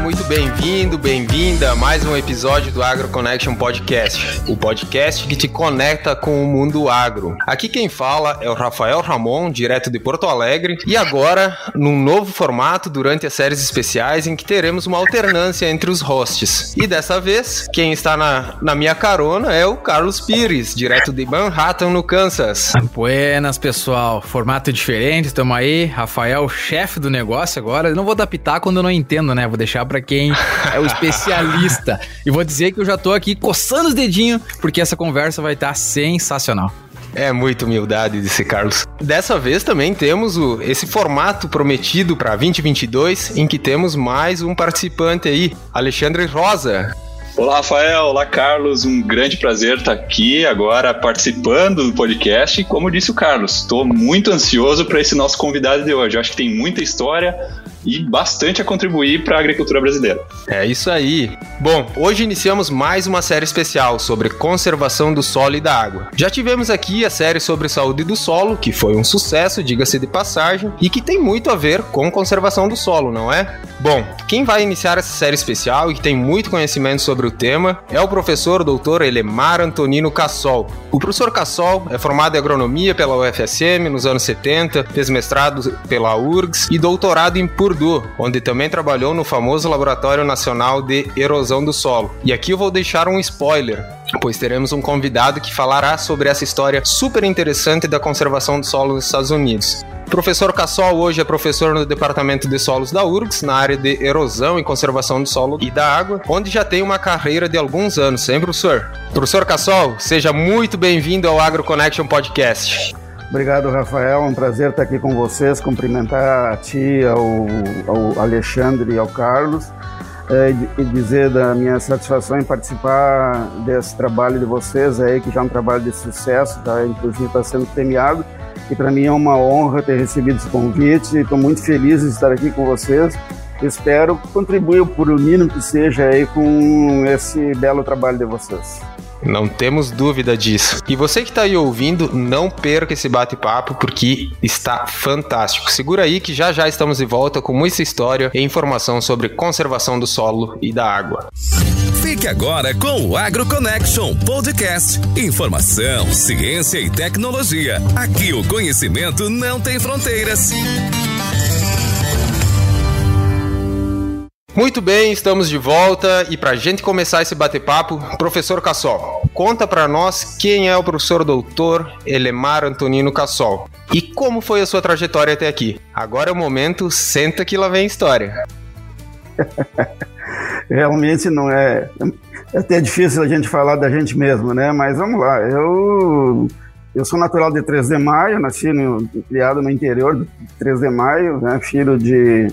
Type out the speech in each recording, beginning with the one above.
Muito bem-vindo, bem-vinda a mais um episódio do Agro Connection Podcast, o podcast que te conecta com o mundo agro. Aqui quem fala é o Rafael Ramon, direto de Porto Alegre, e agora num novo formato durante as séries especiais em que teremos uma alternância entre os hosts. E dessa vez, quem está na, na minha carona é o Carlos Pires, direto de Manhattan, no Kansas. Buenas, pessoal. Formato diferente, estamos aí. Rafael, chefe do negócio agora. Eu não vou pitaco quando eu não entendo, né? Vou deixar para quem é o especialista. e vou dizer que eu já tô aqui coçando os dedinhos, porque essa conversa vai estar tá sensacional. É muita humildade desse Carlos. Dessa vez também temos o, esse formato prometido para 2022, em que temos mais um participante aí, Alexandre Rosa. Olá, Rafael. Olá, Carlos. Um grande prazer estar aqui agora participando do podcast. E como disse o Carlos, estou muito ansioso para esse nosso convidado de hoje. Eu acho que tem muita história e bastante a contribuir para a agricultura brasileira. É isso aí. Bom, hoje iniciamos mais uma série especial sobre conservação do solo e da água. Já tivemos aqui a série sobre saúde do solo, que foi um sucesso, diga-se de passagem, e que tem muito a ver com conservação do solo, não é? Bom, quem vai iniciar essa série especial e que tem muito conhecimento sobre o tema é o professor doutor Elemar Antonino Cassol. O professor Cassol é formado em agronomia pela UFSM nos anos 70, fez mestrado pela URGS e doutorado em Purdue Onde também trabalhou no famoso Laboratório Nacional de Erosão do Solo. E aqui eu vou deixar um spoiler, pois teremos um convidado que falará sobre essa história super interessante da conservação do solo nos Estados Unidos. O professor Cassol hoje é professor no Departamento de Solos da URGS, na área de erosão e conservação do solo e da água, onde já tem uma carreira de alguns anos, hein, professor? Professor Cassol, seja muito bem-vindo ao Agro Connection Podcast. Obrigado, Rafael. É um prazer estar aqui com vocês. Cumprimentar a ti, ao, ao Alexandre e ao Carlos. É, e dizer da minha satisfação em participar desse trabalho de vocês aí, que já é um trabalho de sucesso, tá? inclusive está sendo premiado. E para mim é uma honra ter recebido esse convite. Estou muito feliz de estar aqui com vocês. Espero contribuir por o mínimo que seja aí com esse belo trabalho de vocês. Não temos dúvida disso. E você que está aí ouvindo, não perca esse bate-papo porque está fantástico. Segura aí que já já estamos de volta com muita história e informação sobre conservação do solo e da água. Fique agora com o Agro Connection Podcast. Informação, ciência e tecnologia. Aqui o conhecimento não tem fronteiras. Muito bem, estamos de volta e para a gente começar esse bate-papo, professor Cassol, conta para nós quem é o professor doutor Elemar Antonino Cassol e como foi a sua trajetória até aqui. Agora é o momento, senta que lá vem história. Realmente não é, é até difícil a gente falar da gente mesmo, né? Mas vamos lá, eu eu sou natural de 3 de Maio, nasci no, criado no interior de 3 de Maio, né? filho de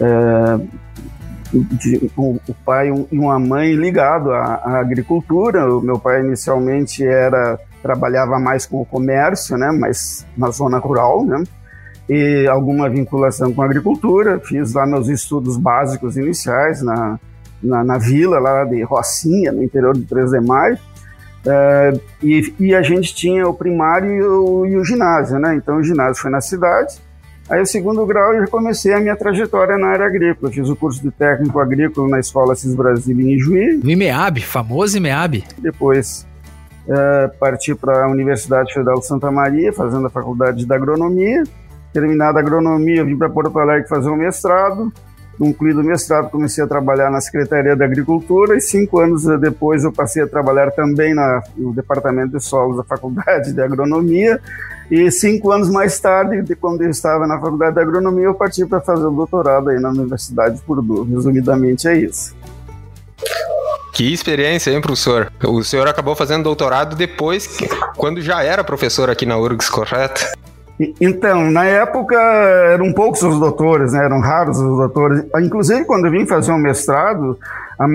é, de, um, o pai e uma mãe ligado à, à, agricultura. O meu pai inicialmente era trabalhava mais com o comércio, né, mas na zona rural, né, e alguma vinculação com a agricultura. Fiz lá meus estudos básicos iniciais na, na, na vila lá de Rocinha, no interior de 3 de Maio. Uh, e, e, a gente tinha o primário e o, e o ginásio, né? Então o ginásio foi na cidade Aí, o segundo grau, eu comecei a minha trajetória na área agrícola. Fiz o curso de técnico agrícola na Escola Cis Brasil em Ijuí. No IMEAB, famoso IMEAB. Depois, é, parti para a Universidade Federal de Santa Maria, fazendo a faculdade de agronomia. Terminada a agronomia, vim para Porto Alegre fazer um mestrado. Concluído o mestrado, comecei a trabalhar na Secretaria da Agricultura e cinco anos depois eu passei a trabalhar também na, no Departamento de Solos da Faculdade de Agronomia e cinco anos mais tarde, de quando eu estava na faculdade de agronomia, eu parti para fazer o doutorado aí na Universidade de Purdue. Resumidamente é isso. Que experiência, hein, professor? O senhor acabou fazendo doutorado depois, que, quando já era professor aqui na URGS, correto? Então, na época eram poucos os doutores, né? eram raros os doutores. Inclusive, quando eu vim fazer um mestrado, a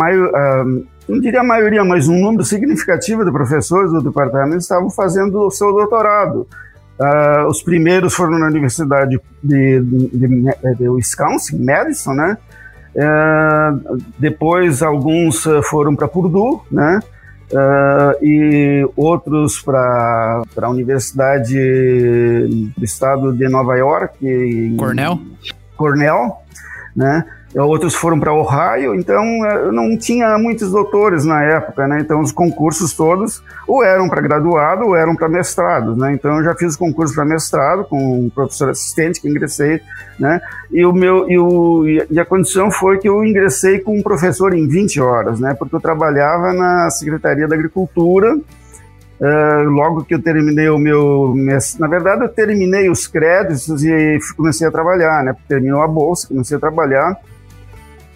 não diria a maioria, mas um número significativo de professores do departamento estavam fazendo o seu doutorado. Uh, os primeiros foram na Universidade de, de, de, de Wisconsin, Madison, né? Uh, depois alguns foram para Purdue, né? Uh, e outros para a Universidade do Estado de Nova York. Cornell? Cornell, né? Outros foram para Ohio, então é, não tinha muitos doutores na época, né? Então os concursos todos ou eram para graduado ou eram para mestrado, né? Então eu já fiz o concurso para mestrado com um professor assistente que ingressei, né? E o meu e, o, e a condição foi que eu ingressei com um professor em 20 horas, né? Porque eu trabalhava na Secretaria da Agricultura. Uh, logo que eu terminei o meu. Na verdade, eu terminei os créditos e comecei a trabalhar, né? Terminou a bolsa, comecei a trabalhar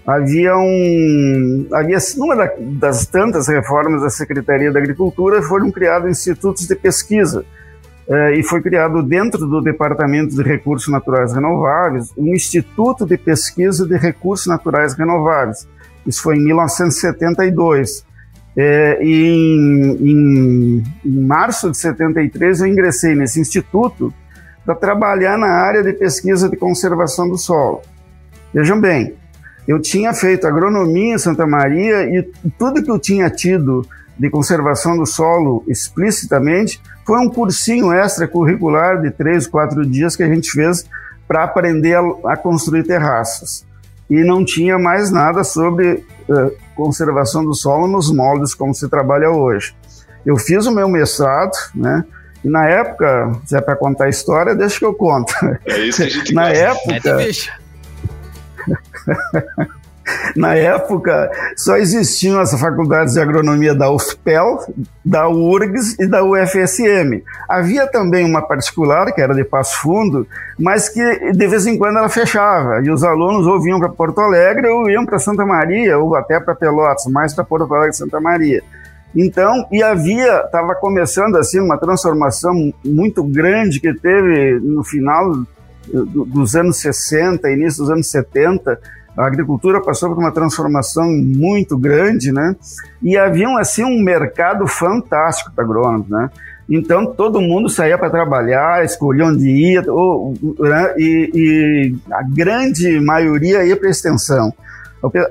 havia um havia numa das tantas reformas da Secretaria da Agricultura foram criados institutos de pesquisa eh, e foi criado dentro do Departamento de Recursos Naturais Renováveis um Instituto de Pesquisa de Recursos Naturais Renováveis. Isso foi em 1972. Eh, e em, em, em março de 73 eu ingressei nesse instituto para trabalhar na área de pesquisa de conservação do solo. Vejam bem, eu tinha feito agronomia em Santa Maria e tudo que eu tinha tido de conservação do solo explicitamente foi um cursinho extracurricular de três, quatro dias que a gente fez para aprender a, a, construir terraços. E não tinha mais nada sobre uh, conservação do solo nos moldes como se trabalha hoje. Eu fiz o meu mestrado, né? E na época, se é para contar a história, deixa que eu conto. É isso que a gente Na gosta. época, é Na época, só existiam as faculdades de agronomia da UFPEL, da URGS e da UFSM. Havia também uma particular, que era de Passo Fundo, mas que de vez em quando ela fechava, e os alunos ou vinham para Porto Alegre ou iam para Santa Maria, ou até para Pelotas, mais para Porto Alegre e Santa Maria. Então, e havia, estava começando assim uma transformação muito grande que teve no final dos anos 60, início dos anos 70, a agricultura passou por uma transformação muito grande, né? E havia assim um mercado fantástico para agrônomos, né? Então todo mundo saía para trabalhar, escolhia onde ia, ou, né? e, e, a grande maioria ia para extensão.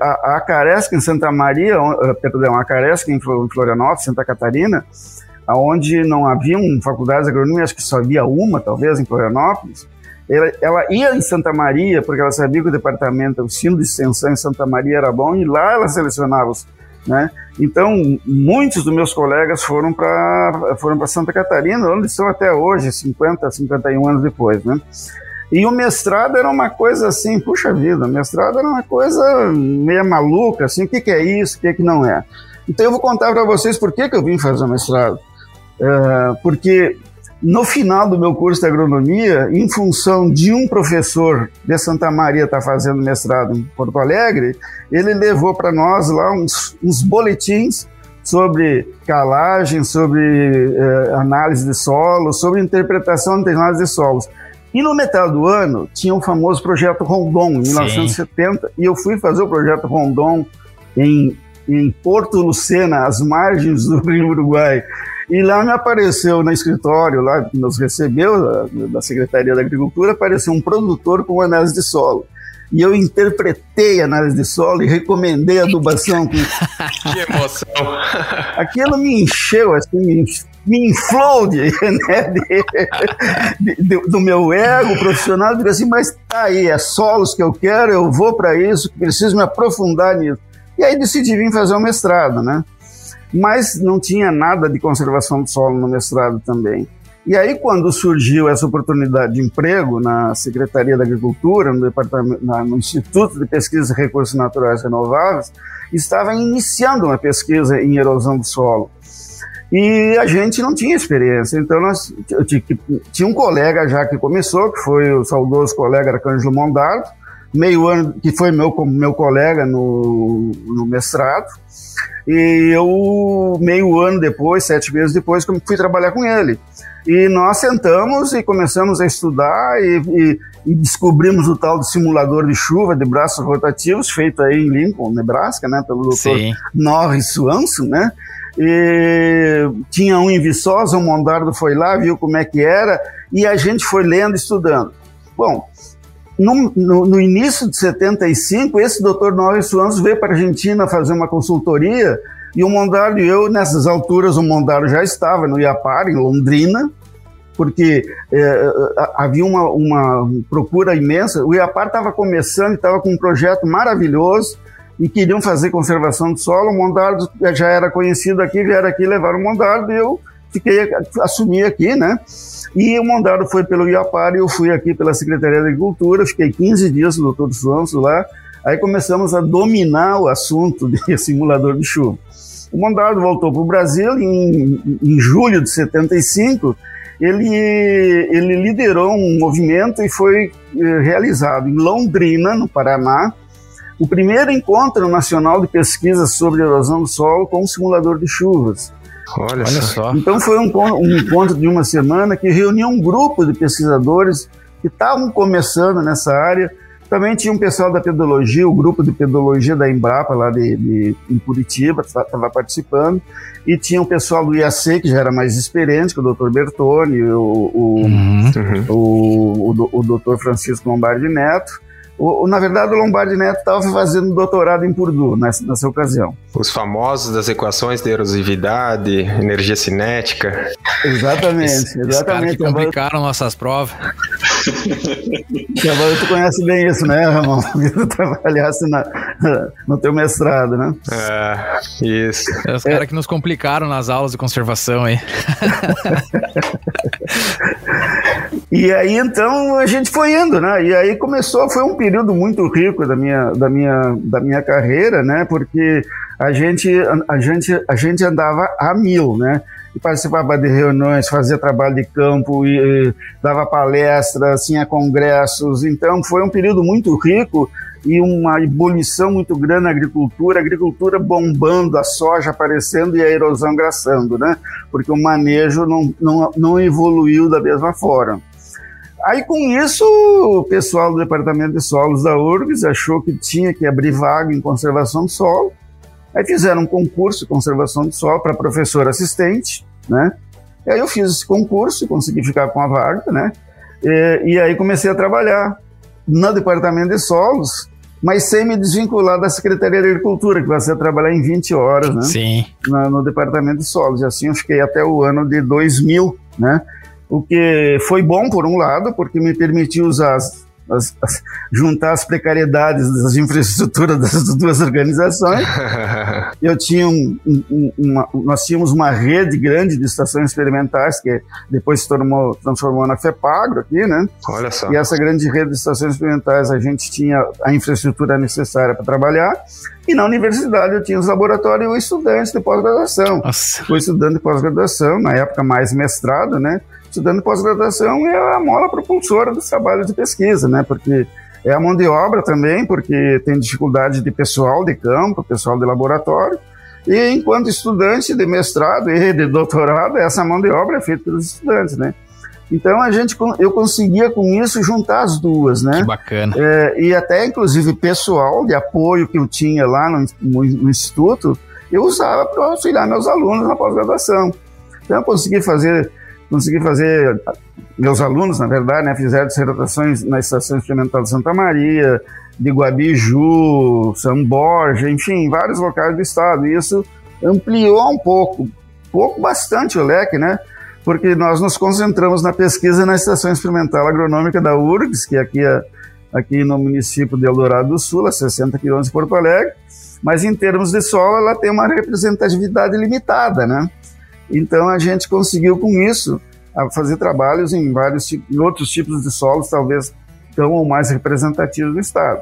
A, a Caresca em Santa Maria, eh, perdão, a Caresca em Florianópolis, Santa Catarina, onde não haviam faculdades de agronomia, acho que só havia uma, talvez, em Florianópolis, ela, ela, ia em Santa Maria, porque ela sabia que o departamento, o ensino de extensão em Santa Maria era bom, e lá ela selecionava os. Né? Então, muitos dos meus colegas foram para foram Santa Catarina, onde estão até hoje, 50, 51 anos depois. Né? E o mestrado era uma coisa assim, puxa vida, o mestrado era uma coisa meio maluca, assim, o que, que é isso, o que, que não é. Então eu vou contar para vocês por que, que eu vim fazer o mestrado. Uh, porque no final do meu curso de agronomia, em função de um professor de Santa Maria estar tá fazendo mestrado em Porto Alegre, ele levou para nós lá uns, uns, boletins sobre calagem, sobre eh, análise de solo, sobre interpretação de análise de solos. E no metal do ano tinha o famoso projeto Rondon, em 1970, e eu fui fazer o projeto Rondon em, em Porto Lucena, às margens do Rio Uruguai. E lá me apareceu no escritório, lá que nos recebeu, da Secretaria da Agricultura, apareceu um produtor com análise de solo. E eu interpretei a análise de solo e recomendei a adubação. Que, emoção! Aquilo me encheu, assim, me, me né, de, de, do meu ego profissional. Digo assim, mas tá aí, é solos que eu quero, eu vou para isso, preciso me aprofundar nisso. E aí decidi vir fazer o mestrado, né? Mas não tinha nada de conservação do solo no mestrado também. E aí, quando surgiu essa oportunidade de emprego na Secretaria da Agricultura, no, departamento, no Instituto de Pesquisa de Recursos Naturais Renováveis, estava iniciando uma pesquisa em erosão do solo. E a gente não tinha experiência, então nós tinha um colega já que começou, que foi o saudoso colega Arcângelo Mondardo, meio ano que foi meu meu colega no, no mestrado, e eu, meio ano depois, sete meses depois, fui trabalhar com ele. E nós sentamos e começamos a estudar e, e, e descobrimos o tal do simulador de chuva de braços rotativos, feito aí em Lincoln, Nebraska, né, pelo doutor Norris Swanson, né? E tinha um em Viçosa, o Mondardo foi lá, viu como é que era, e a gente foi lendo, estudando. Bom, no, no, início de 75, esse doutor Norris Swanson veio para a Argentina fazer uma consultoria e o Mondaro e eu, nessas alturas, o Mondaro já estava no Iapar, em Londrina, porque é, havia uma, uma procura imensa. O IAPAR estava começando, estava com um projeto maravilhoso e queriam fazer conservação do solo. O Mondardo já era conhecido aqui, vieram aqui, levaram o Mondardo e eu fiquei, assumi aqui, né? E o Mondardo foi pelo IAPAR e eu fui aqui pela Secretaria da Agricultura, fiquei 15 dias no Doutor Santos lá, aí começamos a dominar o assunto de simulador de chuva. O Mondardo voltou para o Brasil em, em julho de 75, ele, ele liderou um movimento e foi eh, realizado em Londrina, no Paraná, o primeiro encontro nacional de pesquisa sobre erosão do solo com um simulador de chuvas. Olha, Olha só. Então foi um, um, encontro de uma semana que reuniu um grupo de pesquisadores que estavam começando nessa área. Também tinha um pessoal da pedologia, o grupo de pedologia da Embrapa lá de, de em Curitiba estava participando, e tinha um pessoal do IAC que já era mais experiente, que é o Dr. Bertoni, o, o, uhum. o, o, o, o Dr. Francisco Lombardi Neto, o, na verdade, o Lombardi Neto estava fazendo doutorado em Purdue nessa, nessa ocasião. Os famosos das equações de erosividade, energia cinética. Exatamente, exatamente. que complicaram nossas provas. Agora tu conhece bem isso, né, Ramon? Porque tu trabalhasse na, no teu mestrado, né? É, isso. É os caras que nos complicaram nas aulas de conservação aí. e aí, então, a gente foi indo, né? E aí começou, foi um período muito rico da minha, da minha, da minha carreira, né? Porque a gente, a, gente, a gente andava a mil, né? E participava de reuniões, fazia trabalho de campo, e, e, dava palestras, tinha congressos. Então, foi um período muito rico e uma ebulição muito grande na agricultura, a agricultura bombando, a soja aparecendo e a erosão graçando, né? Porque o manejo não, não, não evoluiu da mesma forma. Aí, com isso, o pessoal do Departamento de Solos da URGS achou que tinha que abrir vaga em conservação do solo. Aí fizeram um concurso de conservação do solo para professor assistente, né? E aí eu fiz esse concurso, consegui ficar com a vaga, né? E, e aí comecei a trabalhar no Departamento de Solos, mas sem me desvincular da Secretaria de Agricultura, que ser trabalhar em 20 horas, né? Sim. No, no Departamento de Solos. E assim eu fiquei até o ano de 2000, né? O que foi bom por um lado, porque me permitiu usar as, as, as, juntar as precariedades das infraestruturas das duas organizações. Eu tinha um, um, uma, nós tínhamos uma rede grande de estações experimentais que depois se tornou, transformou na FEPAGRO aqui, né? Olha só. E essa grande rede de estações experimentais a gente tinha a infraestrutura necessária para trabalhar. E na universidade eu tinha os laboratórios e o estudante de pós-graduação. O estudante de pós-graduação, na época mais mestrado, né? Estudando pós-graduação é a mola propulsora dos trabalhos de pesquisa, né? Porque é a mão de obra também, porque tem dificuldade de pessoal de campo, pessoal de laboratório. E enquanto estudante de mestrado e de doutorado, essa mão de obra é feita pelos estudantes, né? Então a gente, eu conseguia com isso juntar as duas, né? Que bacana. É, e até inclusive pessoal de apoio que eu tinha lá no, no, no instituto, eu usava para auxiliar meus alunos na pós-graduação. Então eu consegui fazer consegui fazer, meus alunos, na verdade, né, fizeram dissertações na Estação Experimental de Santa Maria, de Guabiju, São Borja, enfim, vários locais do estado. E isso ampliou um pouco, pouco bastante o leque, né? Porque nós nos concentramos na pesquisa na Estação Experimental Agronômica da URGS, que é aqui, aqui no município de Eldorado do Sul, a 60 quilômetros de Porto Alegre, mas em termos de solo ela tem uma representatividade limitada, né? Então a gente conseguiu com isso fazer trabalhos em vários em outros tipos de solos, talvez tão ou mais representativos do estado.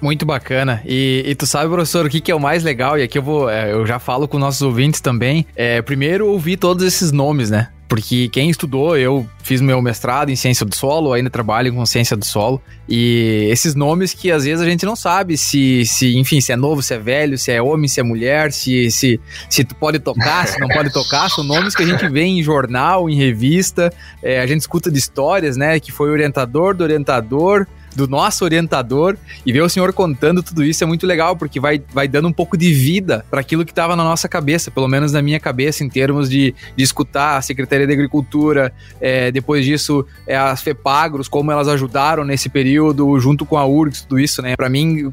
Muito bacana. E, e, tu sabe, professor, o que, que é o mais legal? E aqui eu vou, é, eu já falo com nossos ouvintes também. É, primeiro, ouvir todos esses nomes, né? Porque quem estudou, eu fiz meu mestrado em ciência do solo, ainda trabalho com ciência do solo, e esses nomes que às vezes a gente não sabe se, se enfim, se é novo, se é velho, se é homem, se é mulher, se, se, se tu pode tocar, se não pode tocar, são nomes que a gente vê em jornal, em revista, é, a gente escuta de histórias, né, que foi orientador do orientador, do nosso orientador e ver o senhor contando tudo isso é muito legal, porque vai, vai dando um pouco de vida para aquilo que estava na nossa cabeça, pelo menos na minha cabeça, em termos de, de escutar a Secretaria da Agricultura, é, depois disso, é, as FEPAGROS, como elas ajudaram nesse período, junto com a URGS, tudo isso, né? Para mim,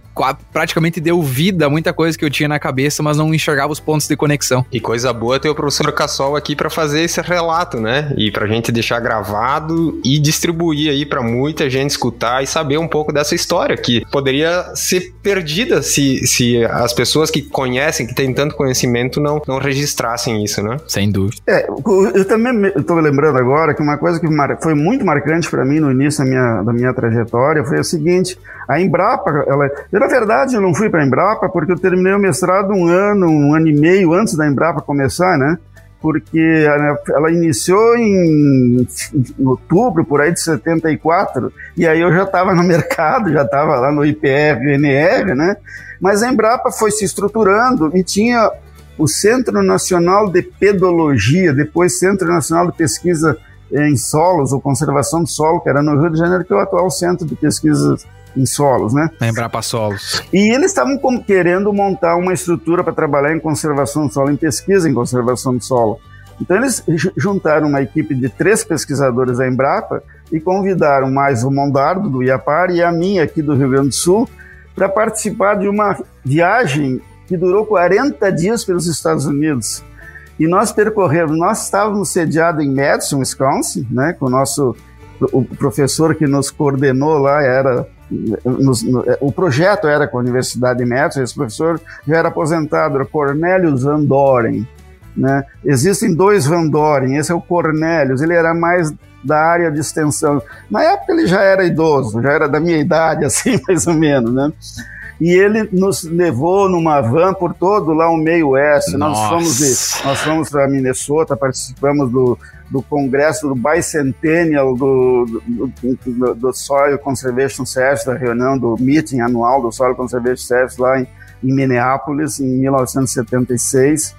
praticamente deu vida a muita coisa que eu tinha na cabeça, mas não enxergava os pontos de conexão. E coisa boa ter o professor Cassol aqui para fazer esse relato, né? E pra gente deixar gravado e distribuir aí para muita gente escutar e saber um pouco dessa história que poderia ser perdida se, se as pessoas que conhecem, que têm tanto conhecimento, não, não registrassem isso, né? Sem dúvida. É, eu também estou lembrando agora que uma coisa que foi muito marcante para mim no início da minha, da minha trajetória foi o seguinte: a Embrapa, ela, eu, na verdade, eu não fui para a Embrapa porque eu terminei o mestrado um ano, um ano e meio antes da Embrapa começar, né? Porque ela iniciou em, em, outubro, por aí de 74, e aí eu já estava no mercado, já estava lá no IPR e NR, né? Mas a Embrapa foi se estruturando e tinha o Centro Nacional de Pedologia, depois Centro Nacional de Pesquisa em Solos, ou Conservação do Solo, que era no Rio de Janeiro, que é o atual Centro de Pesquisas em solos, né? Lembrar para solos. E eles estavam querendo montar uma estrutura para trabalhar em conservação do solo, em pesquisa em conservação do solo. Então eles juntaram uma equipe de três pesquisadores da Embrapa e convidaram mais o Mondardo do Iapar e a minha aqui do Rio Grande do Sul para participar de uma viagem que durou 40 dias pelos Estados Unidos. E nós percorremos, nós estávamos sediados em Madison, Wisconsin, né, com o nosso o professor que nos coordenou lá era nos, no, o projeto era com a Universidade de Metro, esse professor já era aposentado, era Cornelius Van Doren. Né? Existem dois Van Doren, esse é o Cornelius, ele era mais da área de extensão. Na época ele já era idoso, já era da minha idade, assim, mais ou menos, né? E ele nos levou numa van por todo lá o meio oeste. Nós fomos, de, nós fomos para Minnesota, participamos do, do congresso do Bicentennial do, do, do, do Soil Conservation Service, da reunião do meeting anual do Soil Conservation Service lá em, em Minneapolis, em 1976.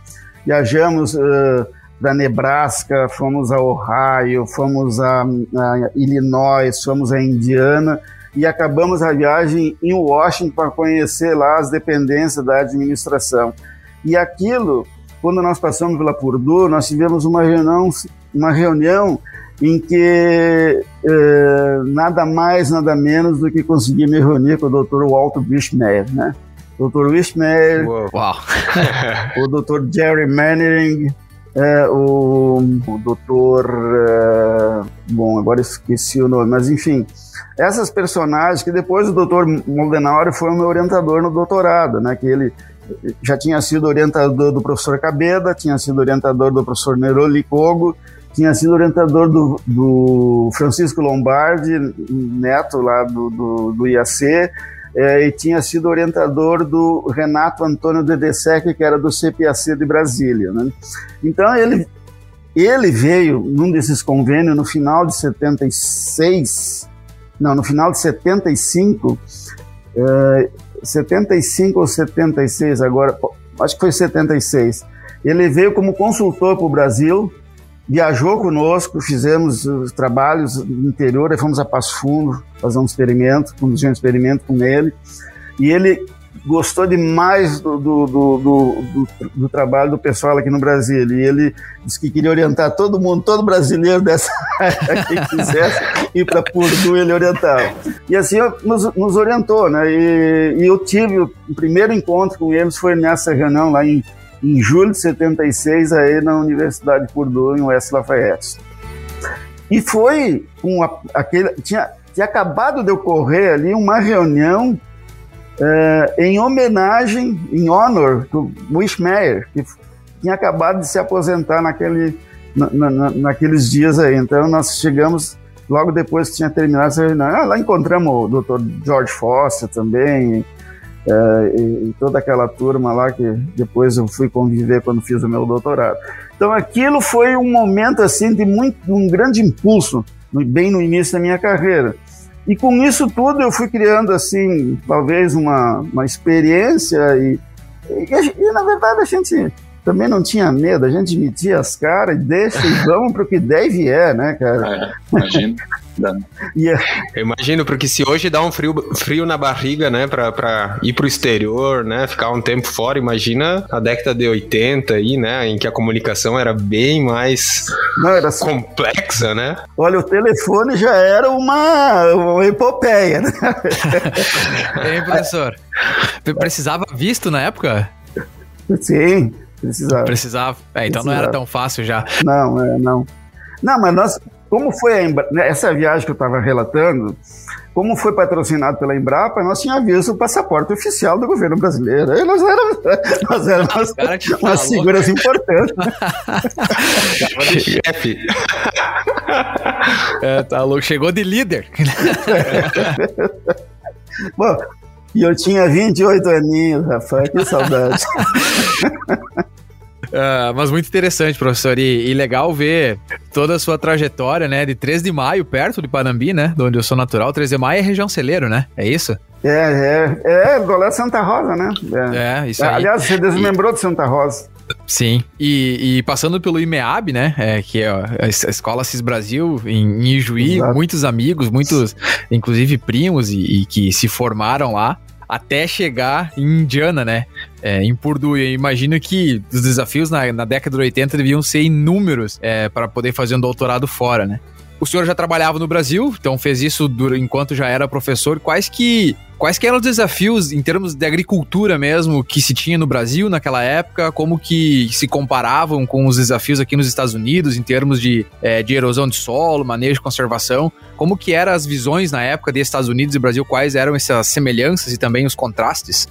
Viajamos uh, da Nebraska, fomos a Ohio, fomos a, a Illinois, fomos a Indiana e acabamos a viagem em Washington para conhecer lá as dependências da administração. E aquilo, quando nós passamos pela Purdue, nós tivemos uma reunião uma reunião em que eh, nada mais, nada menos do que consegui me reunir com o Dr. Walter Wishmeyer, né? Dr. Wishmeyer, o Dr. Jerry Mannering, é, o, o doutor. É, bom, agora esqueci o nome, mas enfim, essas personagens que depois o doutor Moldenauer foi o meu orientador no doutorado, né? Que ele já tinha sido orientador do professor Cabeda, tinha sido orientador do professor Neroli Kogo, tinha sido orientador do, do Francisco Lombardi, neto lá do, do, do IAC, é, e tinha sido orientador do Renato Antônio Dedesec, que era do CPAC de Brasília. Né? Então ele, ele veio num desses convênios no final de 76, não, no final de 75, é, 75 ou 76 agora, acho que foi 76. Ele veio como consultor para o Brasil, viajou conosco, fizemos os trabalhos no interior, fomos a Passo Fundo fazer um experimento, conduzir um experimento com ele, e ele gostou demais do, do, do, do, trabalho do pessoal aqui no Brasil, e ele disse que queria orientar todo mundo, todo brasileiro dessa área que quisesse ir para Purdue, ele orientava. E assim nos, nos orientou, né, e, e eu tive o primeiro encontro com eles foi nessa reunião lá em em julho de 76, aí na Universidade de Purdue, em West Lafayette. E foi um, aquele, tinha, tinha acabado de ocorrer ali uma reunião é, em homenagem, em honor do Wishmeyer, que tinha acabado de se aposentar naquele, na, na, naqueles dias aí. Então nós chegamos logo depois que tinha terminado essa reunião. Ah, lá encontramos o Dr. George Foster também, é, e, e, toda aquela turma lá que depois eu fui conviver quando fiz o meu doutorado. Então aquilo foi um momento assim de muito, um grande impulso, bem no início da minha carreira. E com isso tudo eu fui criando assim, talvez uma, uma experiência e, e, e na verdade a gente também não tinha medo, a gente metia as caras e deixa e vamos pro que deve é, né, cara? É, imagina. yeah. Eu imagino, porque se hoje dá um frio, frio na barriga, né, pra, pra ir pro exterior, né, ficar um tempo fora, imagina a década de 80 aí, né, em que a comunicação era bem mais Não, era assim. complexa, né? Olha, o telefone já era uma, uma epopeia, né? Ei, professor, precisava visto na época? Sim, precisava. Precisava. É, então precisava. não era tão fácil já. Não, é, não. Não, mas nós, como foi Embra... Né, essa viagem que eu estava relatando, como foi patrocinado pela Embrapa, nós tínhamos visto o passaporte oficial do governo brasileiro. Aí nós éramos, nós éramos umas, umas figuras importantes. chefe. é, tá louco. Chegou de líder. Bom, e eu tinha 28 aninhos, Rafael, que saudade. Uh, mas muito interessante, professor, e, e, legal ver toda a sua trajetória, né, de 3 de maio, perto de Panambi, né, de onde eu sou natural. 3 de maio é região celeiro, né? É isso? É, é, é, do Santa Rosa, né? É, é isso aí. Aliás, você desmembrou e... de Santa Rosa. Sim, e, e, passando pelo IMEAB, né, é, que é a Escola CIS Brasil em, em Ijuí, Exato. muitos amigos, muitos, inclusive primos, e, e que se formaram lá até chegar em Indiana, né? É, em Purdue. Eu imagino que os desafios na, na década de 80 deviam ser inúmeros é, para poder fazer um doutorado fora, né? O senhor já trabalhava no Brasil, então fez isso enquanto já era professor. Quais que, quais que eram os desafios em termos de agricultura mesmo que se tinha no Brasil naquela época? Como que se comparavam com os desafios aqui nos Estados Unidos em termos de, é, de erosão de solo, manejo conservação? Como que eram as visões na época de Estados Unidos e Brasil? Quais eram essas semelhanças e também os contrastes?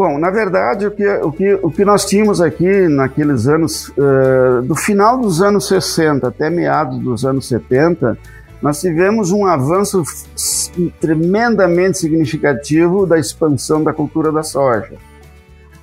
Bom, na verdade, o que, o que, o que nós tínhamos aqui naqueles anos, uh, do final dos anos 60 até meados dos anos 70, nós tivemos um avanço tremendamente significativo da expansão da cultura da soja.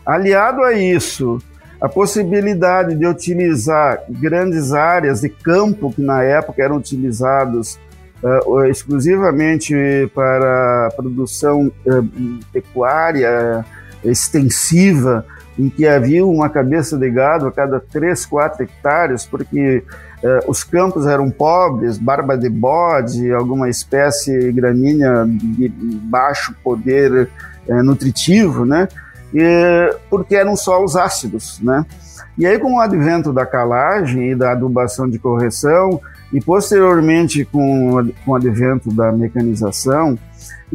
Aliado a isso, a possibilidade de utilizar grandes áreas de campo que na época eram utilizados uh, exclusivamente para produção uh, pecuária, extensiva, em que havia uma cabeça de gado a cada 3, 4 hectares, porque eh, os campos eram pobres, barba de bode, alguma espécie gramínea de baixo poder eh, nutritivo, né? E, porque eram solos ácidos, né? E aí, com o advento da calagem e da adubação de correção, e posteriormente com, com o advento da mecanização,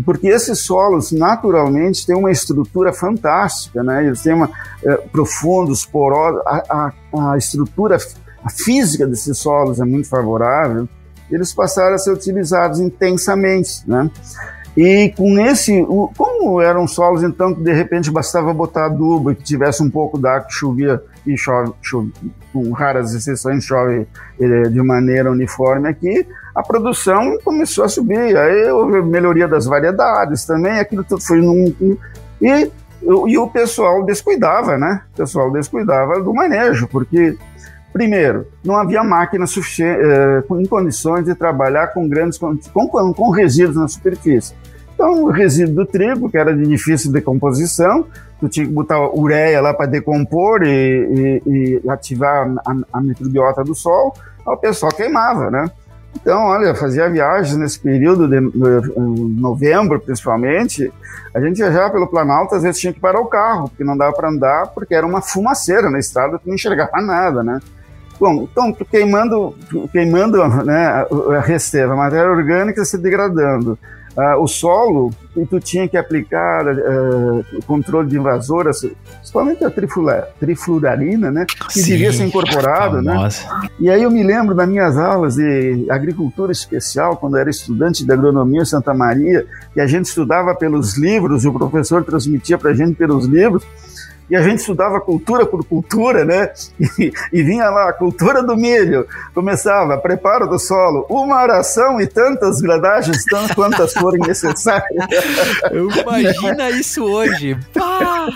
porque esses solos naturalmente têm uma estrutura fantástica, né? Eles têm uma, é, profundos, porosos, a, a, a, estrutura, a física desses solos é muito favorável. Eles passaram a ser utilizados intensamente, né? E com esse, como eram solos então que de repente bastava botar adubo e que tivesse um pouco d'água que chovia e chove, chove, com raras exceções chove eh, de maneira uniforme aqui, a produção começou a subir. Aí houve melhoria das variedades também, aquilo tudo foi num. E, e o pessoal descuidava, né? O pessoal descuidava do manejo, porque, primeiro, não havia máquina eh, em condições de trabalhar com grandes com, com, com resíduos na superfície. Então, o resíduo do trigo, que era de difícil decomposição, tu tinha que botar ureia lá para decompor e, e, e ativar a, a, microbiota do sol, o pessoal queimava, né? Então, olha, fazia viagens nesse período de, novembro, principalmente. A gente viajava pelo Planalto, às vezes tinha que parar o carro, porque não dava para andar, porque era uma fumaceira na estrada, tu não enxergava nada, né? Bom, então, queimando, queimando né, a, a resteira, a matéria orgânica se degradando uh, o solo e tu tinha que aplicar uh, controle de invasoras, principalmente a trifluorina, né? Que Sim, devia ser incorporado, né? E aí eu me lembro das minhas aulas de agricultura especial, quando eu era estudante de agronomia em Santa Maria, e a gente estudava pelos livros, e o professor transmitia para a gente pelos livros, e a gente estudava cultura por cultura, né? E, e, vinha lá cultura do milho, começava preparo do solo, uma oração e tantas gradagens, tantas quantas forem necessárias. Imagina isso hoje. Pá!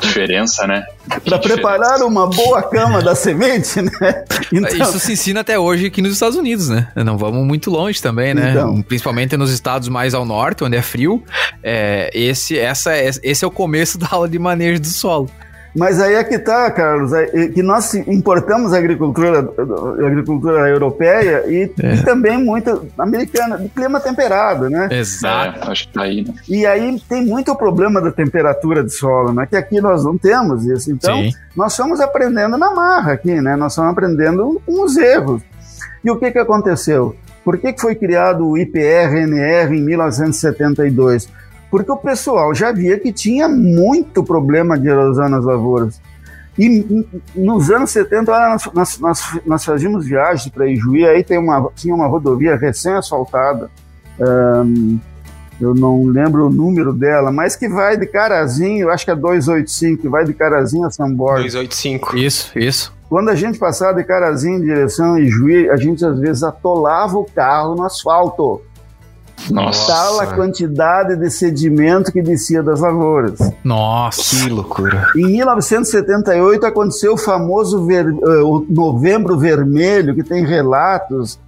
Diferença, né? Para preparar uma boa cama da semente, né? Então... Isso se ensina até hoje aqui nos Estados Unidos, né? Não vamos muito longe também, né? Então... Principalmente nos estados mais ao norte, onde é frio. É, esse, essa, esse é o começo da aula de manejo do solo. Mas aí é que está, Carlos, é que nós importamos agricultura, agricultura europeia e, é. e, também muita americana, de clima temperado, né? Exato. É, acho que tá aí. Né? E aí tem muito problema da temperatura de solo, né? Que aqui nós não temos isso. Então, Sim. nós estamos aprendendo na marra aqui, né? Nós estamos aprendendo com os erros. E o que, que aconteceu? Por que, que foi criado o IPR-NR em 1972? Porque o pessoal já via que tinha muito problema de erosão nas lavouras. E nos anos 70, nós, nós, nós fazíamos viagens para Ijuí, aí tem uma, tinha uma rodovia recém-asfaltada, um, eu não lembro o número dela, mas que vai de Carazinho, acho que é 285, que vai de Carazinho a São Borja. 285. Isso, isso. Quando a gente passava de Carazinho em direção a Ijuí, a gente às vezes atolava o carro no asfalto. Nossa. Tal a quantidade de sedimento que descia das lavouras. Nossa, que loucura. Em 1978 aconteceu o famoso ver, uh, o Novembro Vermelho, que tem relatos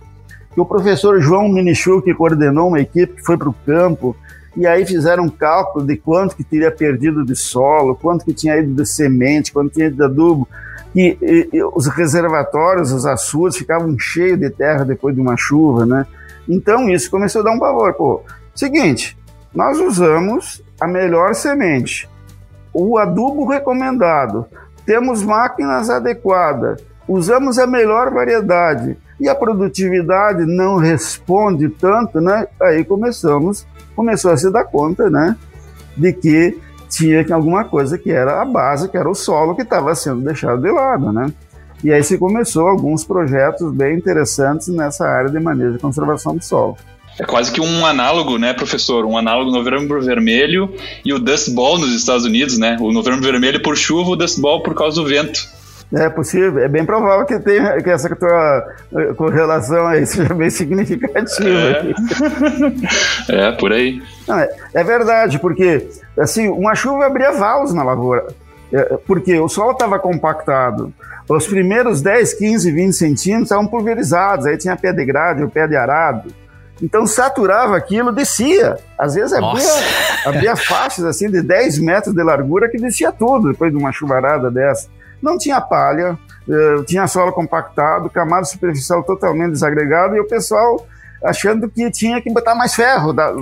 que o professor João Minichuk coordenou uma equipe que foi para o campo e aí fizeram um cálculo de quanto que teria perdido de solo, quanto que tinha ido de semente, quanto tinha ido de adubo. E, e, e os reservatórios, os açudes ficavam cheios de terra depois de uma chuva, né? Então isso começou a dar um pavor. Pô, seguinte, nós usamos a melhor semente, o adubo recomendado, temos máquinas adequadas, usamos a melhor variedade e a produtividade não responde tanto, né? Aí começamos, começou a se dar conta, né, de que tinha alguma coisa que era a base, que era o solo que estava sendo deixado de lado, né? E aí se começou alguns projetos bem interessantes nessa área de manejo e conservação do solo. É quase que um análogo, né, professor? Um análogo Novembro Vermelho e o Dust Bowl nos Estados Unidos, né? O Novembro Vermelho por chuva, o Dust Bowl por causa do vento. É possível, é bem provável que, tenha, que essa tua eh, correlação aí seja bem significativa. É, é por aí. Não, é, é, verdade, porque assim, uma chuva abria valos na lavoura, porque o solo estava compactado, os primeiros 10, 15, 20 centímetros estavam pulverizados, aí tinha pé de grade, o pé de arado. Então saturava aquilo, descia. Às vezes abria, abria faixas assim de 10 metros de largura que descia tudo depois de uma chuvarada dessa. Não tinha palha, eh, tinha solo compactado, camada superficial totalmente desagregada e o pessoal achando que tinha que botar mais ferro, da,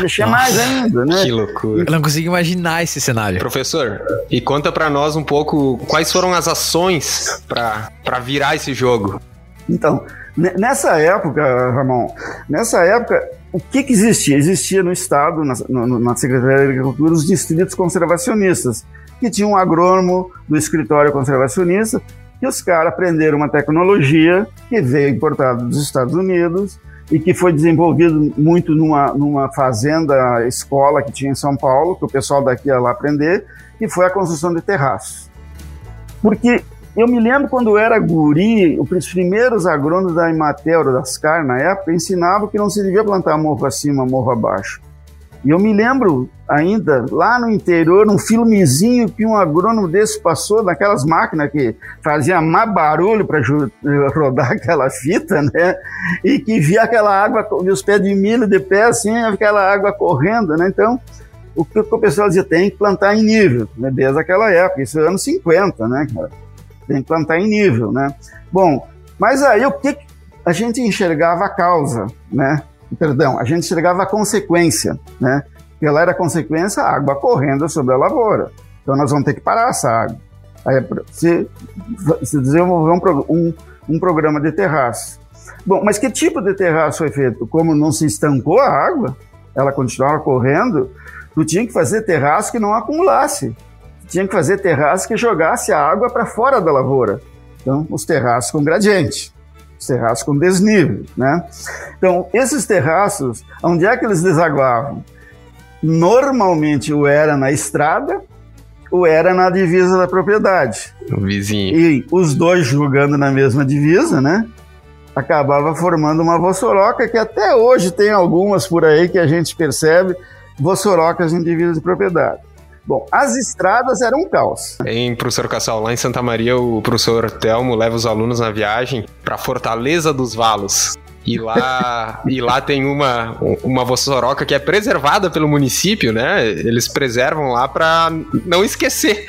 mexer Nossa, mais ainda, né? Que loucura. Eu não consigo imaginar esse cenário. Professor, e conta para nós um pouco quais foram as ações para virar esse jogo. Então, nessa época, Ramon, nessa época, o que, que existia? Existia no Estado, na, no, na Secretaria de Agricultura, os distritos conservacionistas, que tinham um agrônomo do escritório conservacionista, e os caras aprenderam uma tecnologia que veio importada dos Estados Unidos, e que foi desenvolvido muito numa, numa fazenda escola que tinha em São Paulo, que o pessoal daqui ia lá aprender, que foi a construção de terraços. Porque eu me lembro quando eu era guri, os primeiros agrônomos da Imatel, da Ascar, na época, ensinavam que não se devia plantar morro acima, morro abaixo. E eu me lembro ainda, lá no interior, um filmezinho que um agrônomo desse passou naquelas máquinas que fazia mais barulho para rodar aquela fita, né? E que via aquela água, via os pés de milho de pé assim, aquela água correndo, né? Então, o que o pessoal dizia, tem que plantar em nível, né? desde aquela época, isso é anos 50, né? Tem que plantar em nível, né? Bom, mas aí o que a gente enxergava a causa, né? Perdão, a gente enxergava a consequência, né? Que ela era consequência, a água correndo sobre a lavoura. Então nós vamos ter que parar essa água. Aí, se, se desenvolver um, um, um programa de terraço. Bom, mas que tipo de terraço foi feito? Como não se estancou a água, ela continuava correndo, tu tinha que fazer terraço que não acumulasse. Tinha que fazer terraço que jogasse a água para fora da lavoura. Então, os terraços com gradiente terraços com desnível, né? Então, esses terraços, onde é que eles desaguavam? Normalmente ou era na estrada ou era na divisa da propriedade. O vizinho. E os dois jogando na mesma divisa, né? Acabava formando uma vossoroca que até hoje tem algumas por aí que a gente percebe, vossorocas em divisa de propriedade. Bom, as estradas eram um caos. Em professor Cassal, lá em Santa Maria, o professor Telmo leva os alunos na viagem para Fortaleza dos Valos. E lá, e lá tem uma, uma vossoroca que é preservada pelo município, né? Eles preservam lá para não esquecer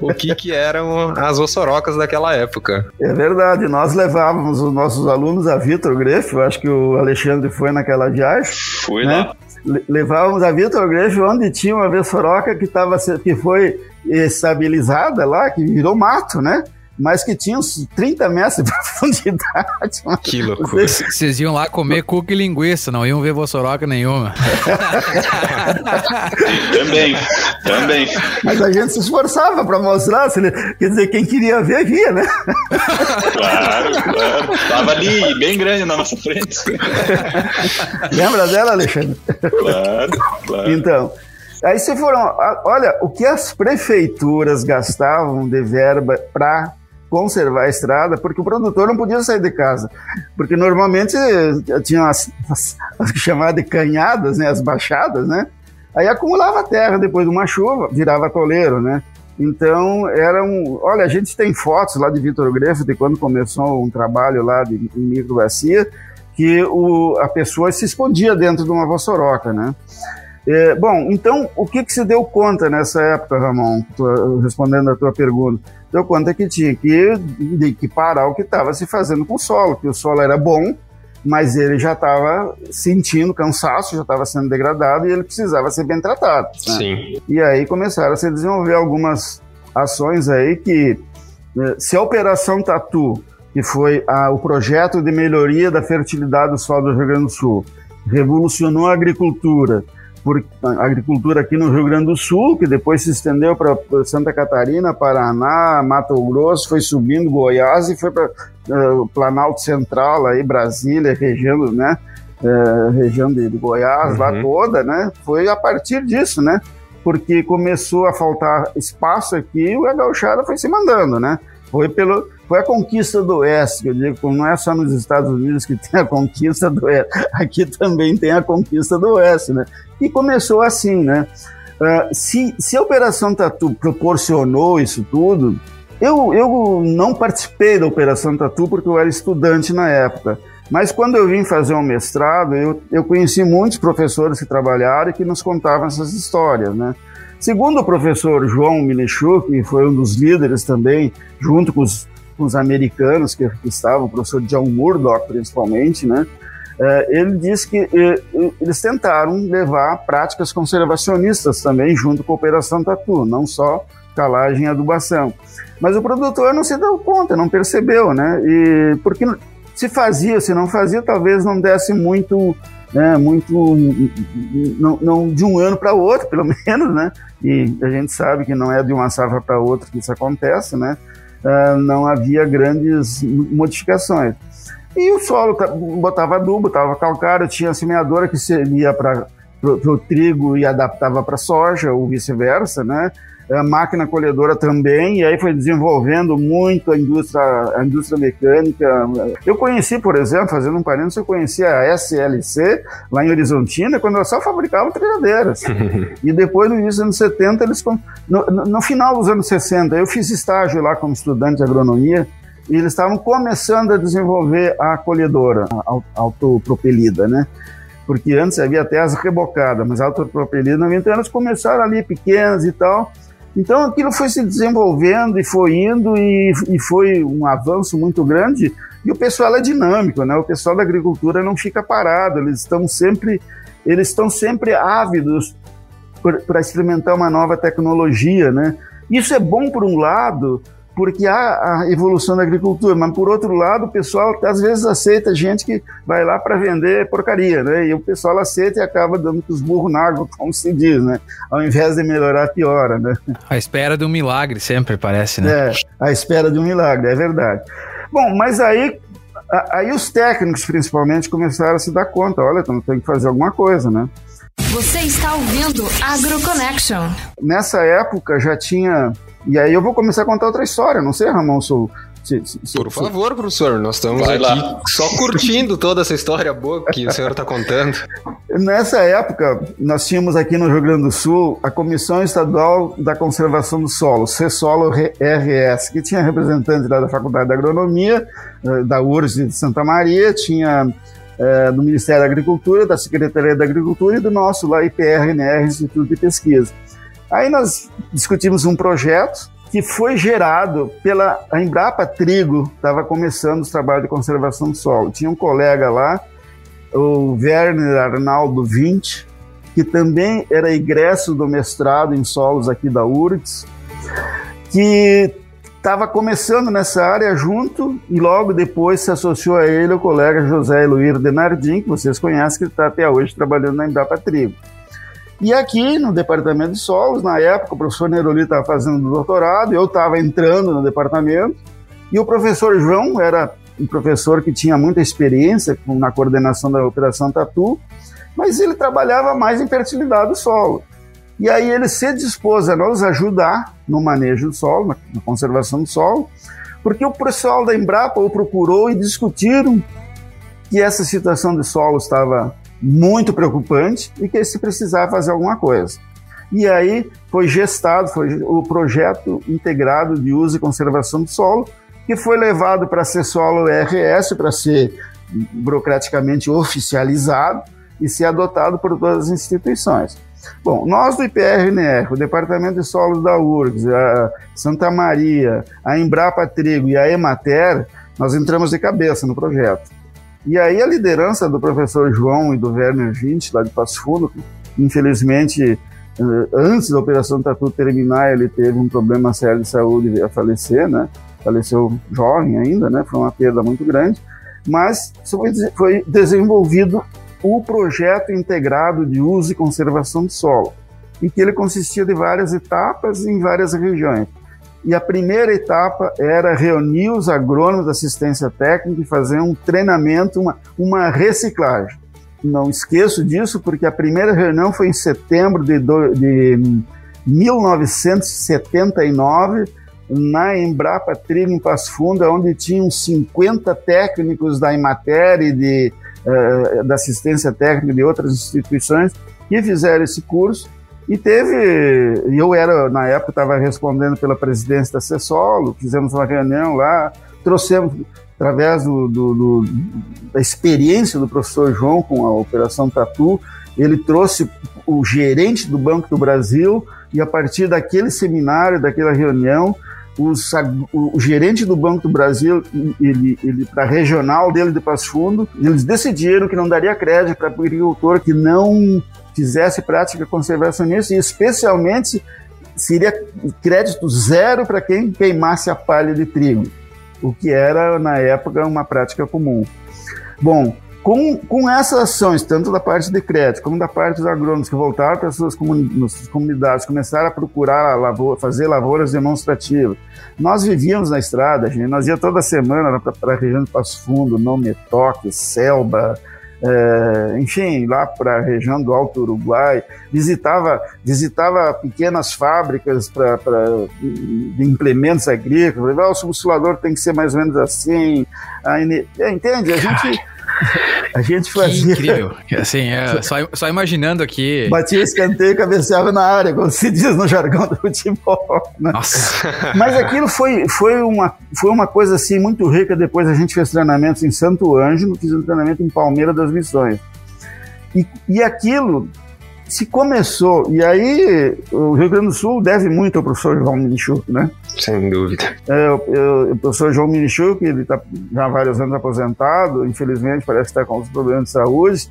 o que, que eram as ossorocas daquela época. É verdade, nós levávamos os nossos alunos a Vitor Greff, eu acho que o Alexandre foi naquela viagem. Fui né? lá. Levávamos a Vitor Greff onde tinha uma Vessoroca que, tava, que foi estabilizada lá, que virou mato, né? Mas que tinha uns 30 metros de profundidade. Que loucura. Vocês iam lá comer cuca e linguiça, não iam ver vossoroca nenhuma. também, também. Mas a gente se esforçava para mostrar, quer dizer, quem queria ver, via, né? Claro, claro. Tava ali, bem grande na nossa frente. Lembra dela, Alexandre? Claro, claro. Então, aí se foram, olha, o que as prefeituras gastavam de verba para conservar a estrada, porque o produtor não podia sair de casa. Porque normalmente tinha as, as, as chamadas de canhadas, né, as baixadas, né? Aí acumulava terra depois de uma chuva, virava toleiro, né? Então, era um. Olha, a gente tem fotos lá de Vitor Greff, de quando começou um trabalho lá de, em microbacia, que o, a pessoa se escondia dentro de uma vossoroca, né? É, bom, então, o que, que se deu conta nessa época, Ramon, respondendo a tua pergunta? Deu conta que tinha que, de, que parar o que estava se fazendo com o solo, que o solo era bom, mas ele já estava sentindo cansaço, já estava sendo degradado e ele precisava ser bem tratado. Né? Sim. E aí começaram a se desenvolver algumas ações aí que, né, se a Operação Tatu, que foi a, o projeto de melhoria da fertilidade do solo do Rio Grande do Sul, revolucionou a agricultura, por agricultura aqui no Rio Grande do Sul, que depois se estendeu para Santa Catarina, Paraná, Mato Grosso, foi subindo Goiás e foi para uh, o Planalto Central, aí Brasília, região, né? Uh, região de, de Goiás, uhum. lá toda, né? Foi a partir disso, né? Porque começou a faltar espaço aqui e a gauchada foi se mandando, né? Foi pelo foi a conquista do Oeste, que eu digo, não é só nos Estados Unidos que tem a conquista do Oeste, aqui também tem a conquista do Oeste, né? E começou assim, né? Uh, se, se a Operação Tatu proporcionou isso tudo, eu, eu não participei da Operação Tatu porque eu era estudante na época. Mas quando eu vim fazer um mestrado, eu, eu conheci muitos professores que trabalharam e que nos contavam essas histórias, né? Segundo o professor João Milichuk, que foi um dos líderes também, junto com os com os americanos que, estavam, o professor John Murdoch principalmente, né? É, ele disse que eles tentaram levar práticas conservacionistas também junto com a Operação Tatu, não só calagem e adubação. Mas o produtor não se deu conta, não percebeu, né? E porque se fazia, se não fazia, talvez não desse muito, né, muito, não, não de um ano para outro, pelo menos, né? E a gente sabe que não é de uma safra para outra que isso acontece, né? Uh, não havia grandes modificações. E o solo botava adubo, botava calcário, tinha semeadora que servia para o trigo e adaptava para soja, ou vice-versa, né? A máquina colhedora também, e aí foi desenvolvendo muito a indústria, a indústria mecânica. Eu conheci, por exemplo, fazendo um parênteses, eu conheci a SLC lá em Horizontina, quando ela só fabricava trilhadeiras. e depois, no início dos anos 70, eles, no, no final dos anos 60, eu fiz estágio lá como estudante de agronomia, e eles estavam começando a desenvolver a colhedora a autopropelida, né? Porque antes havia até as rebocadas, mas autopropelida não havia. Então elas começaram ali pequenas e tal, então aquilo foi se desenvolvendo e foi indo e, e foi um avanço muito grande. E o pessoal é dinâmico, né? O pessoal da agricultura não fica parado, eles estão sempre, eles estão sempre ávidos para experimentar uma nova tecnologia, né? Isso é bom por um lado, porque há a evolução da agricultura, mas por outro lado, o pessoal às vezes aceita gente que vai lá para vender porcaria, né? E o pessoal aceita e acaba dando os burros na água, como se diz, né? Ao invés de melhorar, piora, né? A espera de um milagre sempre parece, né? É, a espera de um milagre, é verdade. Bom, mas aí aí os técnicos principalmente começaram a se dar conta, olha, então tem que fazer alguma coisa, né? Você está ouvindo AgroConnection. Nessa época já tinha e aí eu vou começar a contar outra história. Não sei, Ramon, sou. Se, se, Por favor, professor, nós estamos Vai aqui lá. só curtindo toda essa história boa que o senhor está contando. Nessa época, nós tínhamos aqui no Rio Grande do Sul a Comissão Estadual da Conservação do Solo, CESOLO RS, que tinha representante lá da Faculdade de Agronomia, eh, da URSS de Santa Maria, tinha é, do Ministério da Agricultura, da Secretaria da Agricultura e do nosso lá IPRNR, Instituto de Pesquisa. Aí nós discutimos um projeto que foi gerado pela Embrapa Trigo, estava começando os trabalhos de conservação do solo. Tinha um colega lá, o Werner Arnaldo Vint, que também era egresso do mestrado em solos aqui da URGS, que estava começando nessa área junto e logo depois se associou a ele o colega José Eloir Denardim, que vocês conhecem, que está até hoje trabalhando na Embrapa Trigo. E aqui no departamento de solos, na época, o professor Neroli estava fazendo doutorado, eu estava entrando no departamento, e o professor João era um professor que tinha muita experiência na coordenação da Operação Tatu, mas ele trabalhava mais em fertilidade do solo. E aí ele se dispôs a nos ajudar no manejo do solo, na conservação do solo, porque o pessoal da Embrapa o procurou e discutiram que essa situação de solo estava muito preocupante e que se precisava fazer alguma coisa. E aí foi gestado foi o projeto integrado de uso e conservação do solo, que foi levado para ser solo RS, para ser burocraticamente oficializado e ser adotado por todas as instituições. Bom, nós do IPRNR, o Departamento de Solos da URGS, a Santa Maria, a Embrapa Trigo e a Emater, nós entramos de cabeça no projeto. E aí a liderança do professor João e do Werner Vint, lá de Passo Fundo, infelizmente, eh, antes da Operação Tatu terminar, ele teve um problema sério de saúde e veio a falecer, né? Faleceu jovem ainda, né? Foi uma perda muito grande. Mas foi, desenvolvido o projeto integrado de uso e conservação do solo, em que ele consistia de várias etapas em várias regiões. E a primeira etapa era reunir os agrônomos da assistência técnica e fazer um treinamento, uma, uma reciclagem. Não esqueço disso, porque a primeira reunião foi em setembro de, do, de 1979, na Embrapa Trigo em Passo Fundo, onde tinham 50 técnicos da Imater e de, uh, da assistência técnica de outras instituições que fizeram esse curso e teve, eu era, na época, estava respondendo pela presidência da CESOLO, fizemos uma reunião lá, trouxemos, através do, do, do, da experiência do professor João com a Operação Tatu, ele trouxe o gerente do Banco do Brasil e a partir daquele seminário, daquela reunião, os, o, o, gerente do Banco do Brasil, ele, ele para a regional dele de Passo Fundo, eles decidiram que não daria crédito para agricultor que não fizesse prática conservacionista e especialmente seria crédito zero para quem queimasse a palha de trigo, o que era na época uma prática comum. Bom, com, com essas ações, tanto da parte de crédito como da parte dos agrônomos que voltaram para as suas comunidades, começaram a procurar a lavoura, fazer lavouras demonstrativas. Nós vivíamos na estrada, gente, nós ia toda semana para a região de Passo Fundo, Nome Toque, Selba, é, enfim, lá para a região do Alto Uruguai, visitava, visitava pequenas fábricas pra, de implementos agrícolas, ah, o subsulador tem que ser mais ou menos assim, a, entende? A gente a gente fazia. Que incrível. Assim, é, só, só imaginando aqui. Batia escanteio e cabeceava na área, como se diz no jargão do futebol. Né? Nossa. Mas aquilo foi, foi, uma, foi uma coisa assim muito rica. Depois a gente fez treinamentos em Santo Ângelo, fiz um treinamento em Palmeira das Missões. E, e aquilo se começou, e aí o Rio Grande do Sul deve muito ao professor João Milichuk, né? Sem dúvida. É, o, o, professor João Milichuk, ele está já há vários anos aposentado, infelizmente parece que está com os problemas de saúde.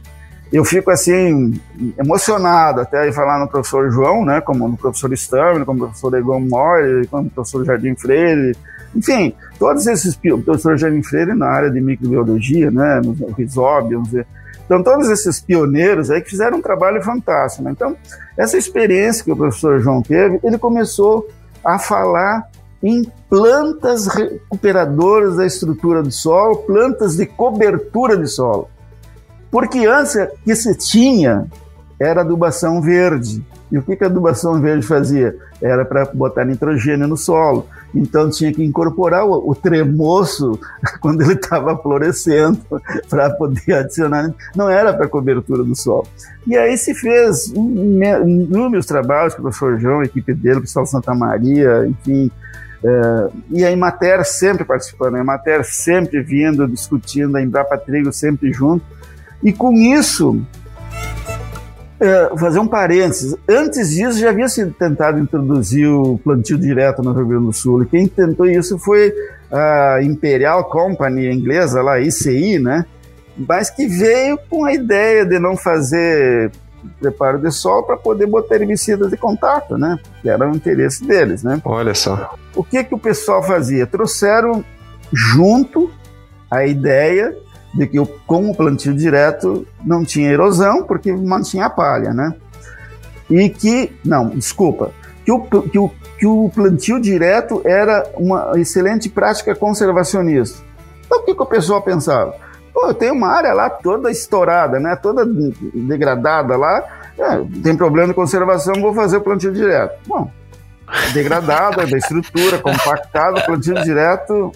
Eu fico assim, emocionado até de falar no professor João, né? Como no professor Sturman, como no professor Egon Moore, como no professor Jardim Freire, enfim, todos esses, o professor Jardim Freire na área de microbiologia, né? No Rhizóbiums, então, todos esses pioneiros aí que fizeram um trabalho fantástico. Né? Então, essa experiência que o professor João teve, ele começou a falar em plantas recuperadoras da estrutura do solo, plantas de cobertura de solo. Porque antes que se tinha era adubação verde. E o que a adubação verde fazia? Era para botar nitrogênio no solo. Então tinha que incorporar o, o tremoço quando ele estava florescendo para poder adicionar. Não era para cobertura do solo. E aí se fez inúmeros trabalhos com o professor João, a equipe dele, o pessoal Santa Maria, enfim. É, e a Emater sempre participando, a Emater sempre vindo, discutindo, a Embrapa Trigo sempre junto. E com isso, é, fazer um parênteses. Antes disso, já havia sido tentado introduzir o plantio direto no Rio Grande do Sul. E quem tentou isso foi a Imperial Company inglesa, lá, ICI, né? Mas que veio com a ideia de não fazer preparo de solo para poder botar herbicidas de contato, né? Que era o interesse deles, né? Olha só. O que que o pessoal fazia? Trouxeram junto a ideia de que com o plantio direto não tinha erosão, porque mantinha a palha, né? E que, não, desculpa, que o, que o, que o plantio direto era uma excelente prática conservacionista. Então o que, que o pessoal pensava? Pô, eu tenho uma área lá toda estourada, né? Toda degradada lá. É, tem problema de conservação, vou fazer o plantio direto. Bom, degradada da estrutura, compactada, plantio direto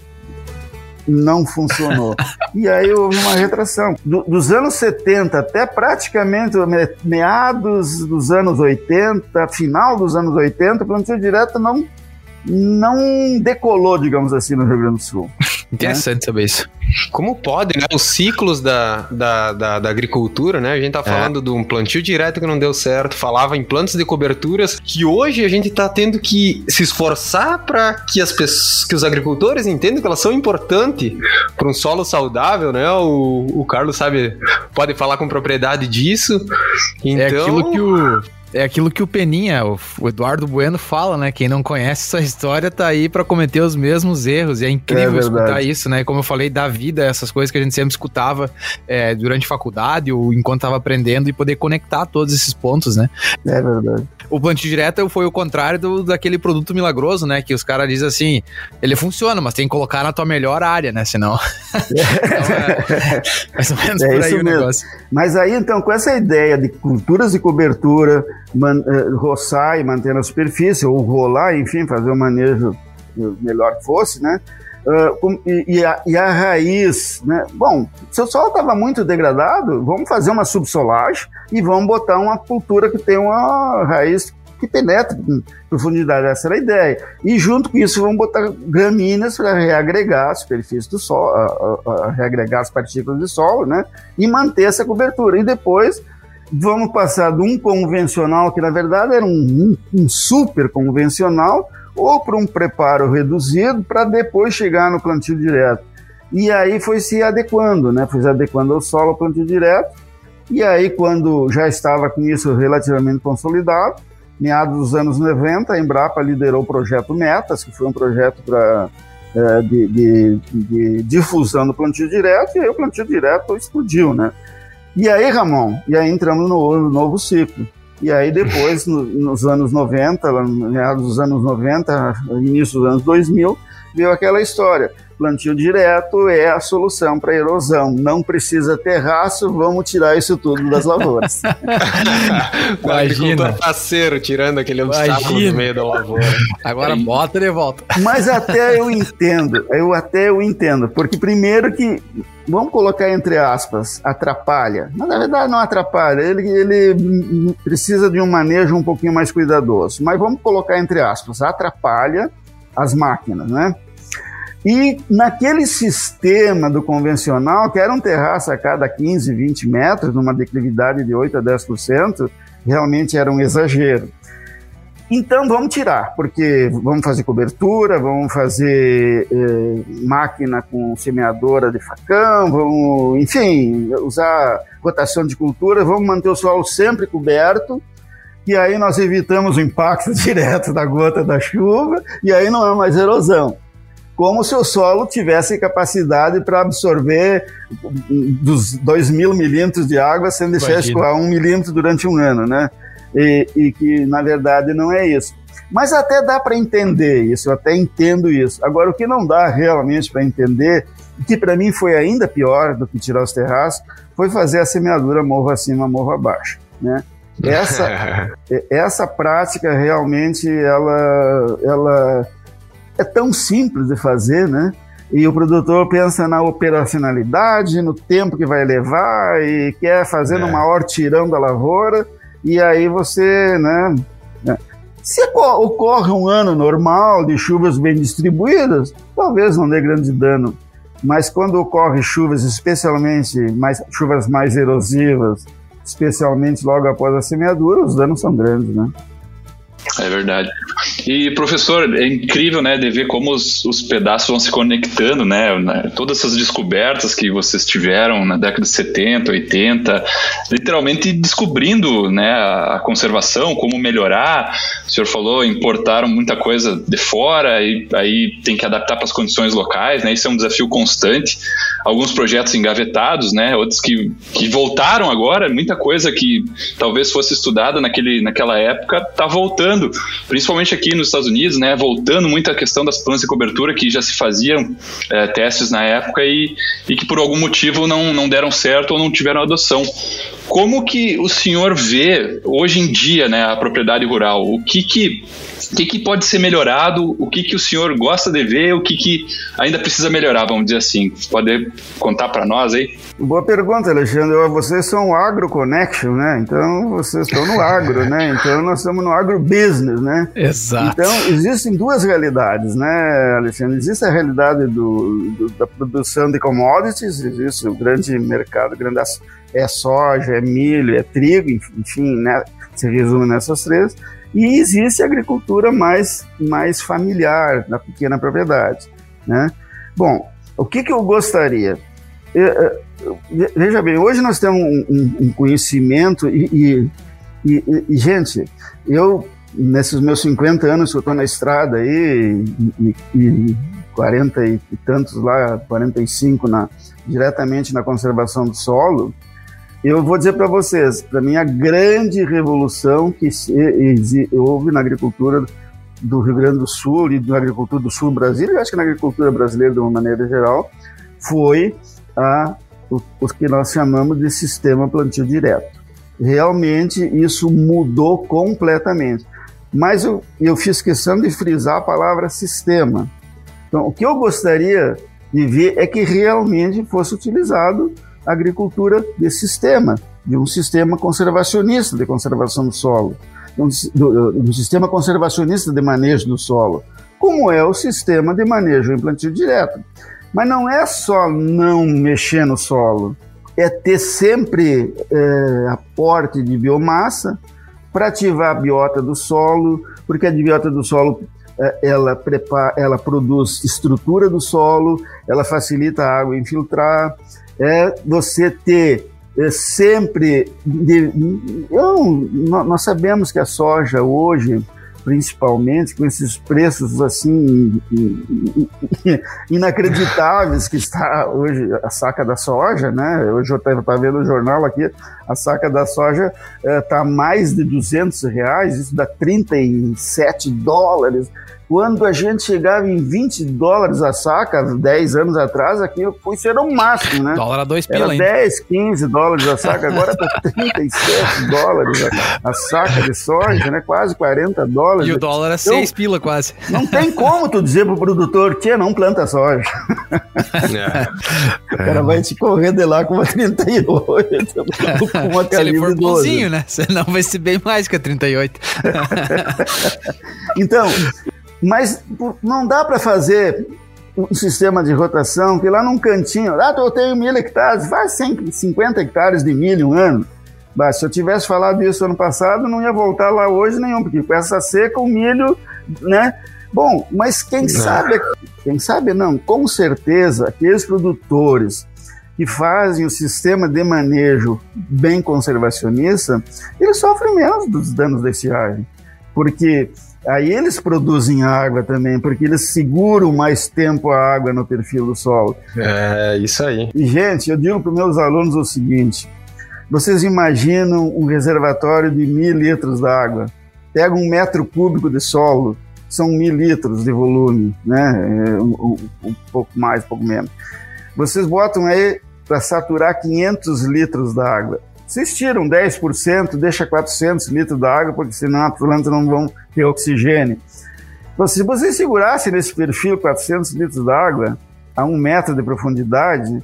não funcionou. E aí houve uma retração. Do, dos anos 70 até praticamente meados dos anos 80, final dos anos 80, o plantio direto não, não decolou, digamos assim, no Rio Grande do Sul. Interessante né? saber isso. Como pode, né? Os ciclos da, da, da, da, agricultura, né? A gente tá é. falando é. de um plantio direto que não deu certo, falava em plantas de coberturas, que hoje a gente tá tendo que se esforçar para que as pessoas, que os agricultores entendam que elas são importantes para um solo saudável, né? O, o Carlos sabe, pode falar com propriedade disso. Então... É aquilo que o é aquilo que o Peninha, o Eduardo Bueno fala, né? Quem não conhece essa história tá aí para cometer os mesmos erros. E é incrível é escutar isso, né? Como eu falei, da vida, essas coisas que a gente sempre escutava é, durante faculdade ou enquanto tava aprendendo e poder conectar todos esses pontos, né? É verdade. O plantio direto foi o contrário do, daquele produto milagroso, né? Que os caras dizem assim, ele funciona, mas tem que colocar na tua melhor área, né? Senão... então, é, mais ou menos é por aí o mesmo. negócio. Mas aí, então, com essa ideia de culturas de cobertura, man, uh, roçar e manter na superfície, ou rolar, enfim, fazer o manejo melhor que fosse, né? Uh, com, e, a, e, a, raiz, né? Bom, se o solo estava muito degradado, vamos fazer uma subsolagem e vamos botar uma cultura que tem uma raiz que penetra em profundidade, essa era a ideia. E junto com isso vamos botar gramíneas para reagregar a superfície do solo, a, a reagregar as partículas de solo, né? E manter essa cobertura. E depois vamos passar de um convencional, que na verdade era um, um, um super convencional, ou para um preparo reduzido, para depois chegar no plantio direto. E aí foi se adequando, né? Foi se adequando ao solo, ao plantio direto. E aí, quando já estava com isso relativamente consolidado, meados dos anos 90, a Embrapa liderou o projeto Metas, que foi um projeto para é, de, de, de, difusão do plantio direto, e aí o plantio direto explodiu, né? E aí, Ramon, e aí entramos no, no novo ciclo. E aí depois, no, nos anos 90, meados dos anos 90, início dos anos 2000, veio aquela história. Plantio direto é a solução para erosão. Não precisa terraço, vamos tirar isso tudo das lavouras. Imagina. parceiro tirando aquele obstáculo no meio da lavoura. Agora Aí. bota de volta. Mas até eu entendo, eu até eu entendo, porque primeiro que vamos colocar entre aspas, atrapalha. Mas na verdade não atrapalha, ele, ele precisa de um manejo um pouquinho mais cuidadoso. Mas vamos colocar entre aspas, atrapalha as máquinas, né? E naquele sistema do convencional, que era um terraço a cada 15, 20 metros, numa declividade de 8 a 10%, realmente era um exagero. Então vamos tirar, porque vamos fazer cobertura, vamos fazer eh, máquina com semeadora de facão, vamos, enfim, usar rotação de cultura, vamos manter o solo sempre coberto, e aí nós evitamos o impacto direto da gota da chuva, e aí não é mais erosão como se o solo tivesse capacidade para absorver dos 2 mil milímetros de água sem deixar Imagina. escoar um milímetro durante um ano, né? E, e, que na verdade não é isso. Mas até dá para entender isso, eu até entendo isso. Agora, o que não dá realmente para entender, que para mim foi ainda pior do que tirar os terraços, foi fazer a semeadura morro acima, morro abaixo, né? Essa, essa prática realmente ela, ela é tão simples de fazer, né? E o produtor pensa na operacionalidade, no tempo que vai levar e quer fazer é. no maior tirão da lavoura. E aí você, né? né? Se ocorre um ano normal de chuvas bem distribuídas, talvez não dê grande dano. Mas quando ocorre chuvas, especialmente mais, chuvas mais erosivas, especialmente logo após a semeadura, os danos são grandes, né? É verdade. E, professor, é incrível, né, de ver como os, os pedaços vão se conectando, né, né, todas essas descobertas que vocês tiveram na década de 70, 80, literalmente descobrindo, né, a, conservação, como melhorar. O senhor falou, importaram muita coisa de fora e aí tem que adaptar para as condições locais, né, isso é um desafio constante. Alguns projetos engavetados, né, outros que, que voltaram agora, muita coisa que talvez fosse estudada naquele, naquela época está voltando, principalmente aqui nos Estados Unidos, né, voltando muito à questão das plantas de cobertura que já se faziam é, testes na época e, e que por algum motivo não, não deram certo ou não tiveram adoção. Como que o senhor vê hoje em dia né, a propriedade rural? O que que, o que, que pode ser melhorado? O que, que o senhor gosta de ver? O que, que ainda precisa melhorar, vamos dizer assim? Pode contar para nós aí? Boa pergunta, Alexandre. Vocês são Agro Connection, né? Então vocês estão no agro, né? Então nós estamos no agrobusiness, né? Exato. Então existem duas realidades, né, Alexandre? Existe a realidade do, do da produção de commodities, existe o grande mercado, grande é soja, é milho, é trigo, enfim, né, se resume nessas três. E existe a agricultura mais, mais familiar, na pequena propriedade. Né? Bom, o que, que eu gostaria? Veja bem, hoje nós temos um, um, conhecimento e, e, e, e, gente, eu, nesses meus 50 anos que eu estou na estrada aí, e 40 e tantos lá, 45 na, diretamente na conservação do solo, eu vou dizer para vocês, para mim a grande revolução que houve na agricultura do Rio Grande do Sul e na agricultura do Sul do Brasil, e acho que na agricultura brasileira de uma maneira geral, foi a, o, o que nós chamamos de sistema plantio direto. Realmente isso mudou completamente. Mas eu, eu fiz questão de frisar a palavra sistema. Então, o que eu gostaria de ver é que realmente fosse utilizado agricultura de sistema, de um sistema conservacionista de conservação do solo, de um, do, do sistema conservacionista de manejo do solo, como é o sistema de manejo em plantio direto. Mas não é só não mexer no solo, é ter sempre é, aporte de biomassa para ativar a biota do solo, porque a biota do solo é, ela, prepara, ela produz estrutura do solo, ela facilita a água infiltrar, é você ter é, sempre. De, nós sabemos que a soja hoje, principalmente com esses preços assim inacreditáveis que está hoje a saca da soja, né? Hoje eu estava vendo o jornal aqui, a saca da soja está é, mais de 200 reais, isso dá 37 dólares. Quando a gente chegava em 20 dólares a saca, 10 anos atrás, aqui foi ser o máximo, né? Dólar a 2 pila, Era 10, 15 dólares a saca, agora tá 37 dólares a, a, saca de soja, né? Quase 40 dólares. E o dólar é 6 então, pila quase. Não tem como tu dizer pro produtor, tia, não planta soja. É. o cara vai te correr de lá com uma 38, Se ele for bonzinho, né? Senão vai ser bem mais que a 38. então, mas não dá para fazer um sistema de rotação que lá num cantinho, ah, eu tenho mil hectares, faz 150 hectares de milho um ano. Mas se eu tivesse falado isso ano passado, não ia voltar lá hoje nenhum, porque com essa seca o milho, né? Bom, mas quem não. sabe, quem sabe não, com certeza, aqueles produtores que fazem o sistema de manejo bem conservacionista, eles sofrem menos dos danos da estiagem. Porque Aí eles produzem água também, porque eles seguram mais tempo a água no perfil do solo. É, isso aí. E, gente, eu digo para meus alunos o seguinte: vocês imaginam um reservatório de mil litros d'água? Pega um metro cúbico de solo, são mil litros de volume, né? É, um, um, um pouco mais, um pouco menos. Vocês botam aí para saturar 500 litros d'água. Vocês tiram 10%, deixa 400 litros d'água, porque senão as plantas não vão ter oxigênio. Então, se você segurasse nesse perfil 400 litros d'água a um metro de profundidade,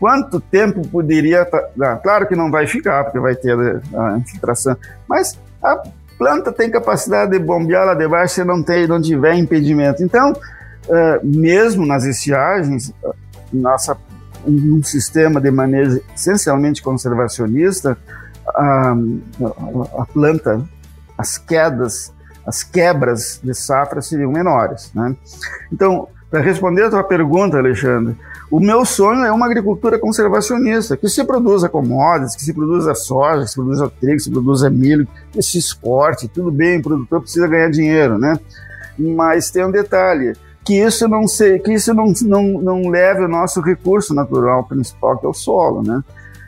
quanto tempo poderia... Ah, claro que não vai ficar, porque vai ter a infiltração, mas a planta tem capacidade de bombear lá debaixo se não, tem, não tiver impedimento. Então, uh, mesmo nas estiagens, nossa um sistema de manejo essencialmente conservacionista, a, a, a planta, as quedas, as quebras de safra seriam menores. Né? Então, para responder a tua pergunta, Alexandre, o meu sonho é uma agricultura conservacionista, que se produza commodities, que se produza soja, que se produza trigo, que se produza milho, que se exporte, tudo bem, o produtor precisa ganhar dinheiro, né? Mas tem um detalhe, que isso não se, que isso não, não, não leve o nosso recurso natural principal, que é o solo, né?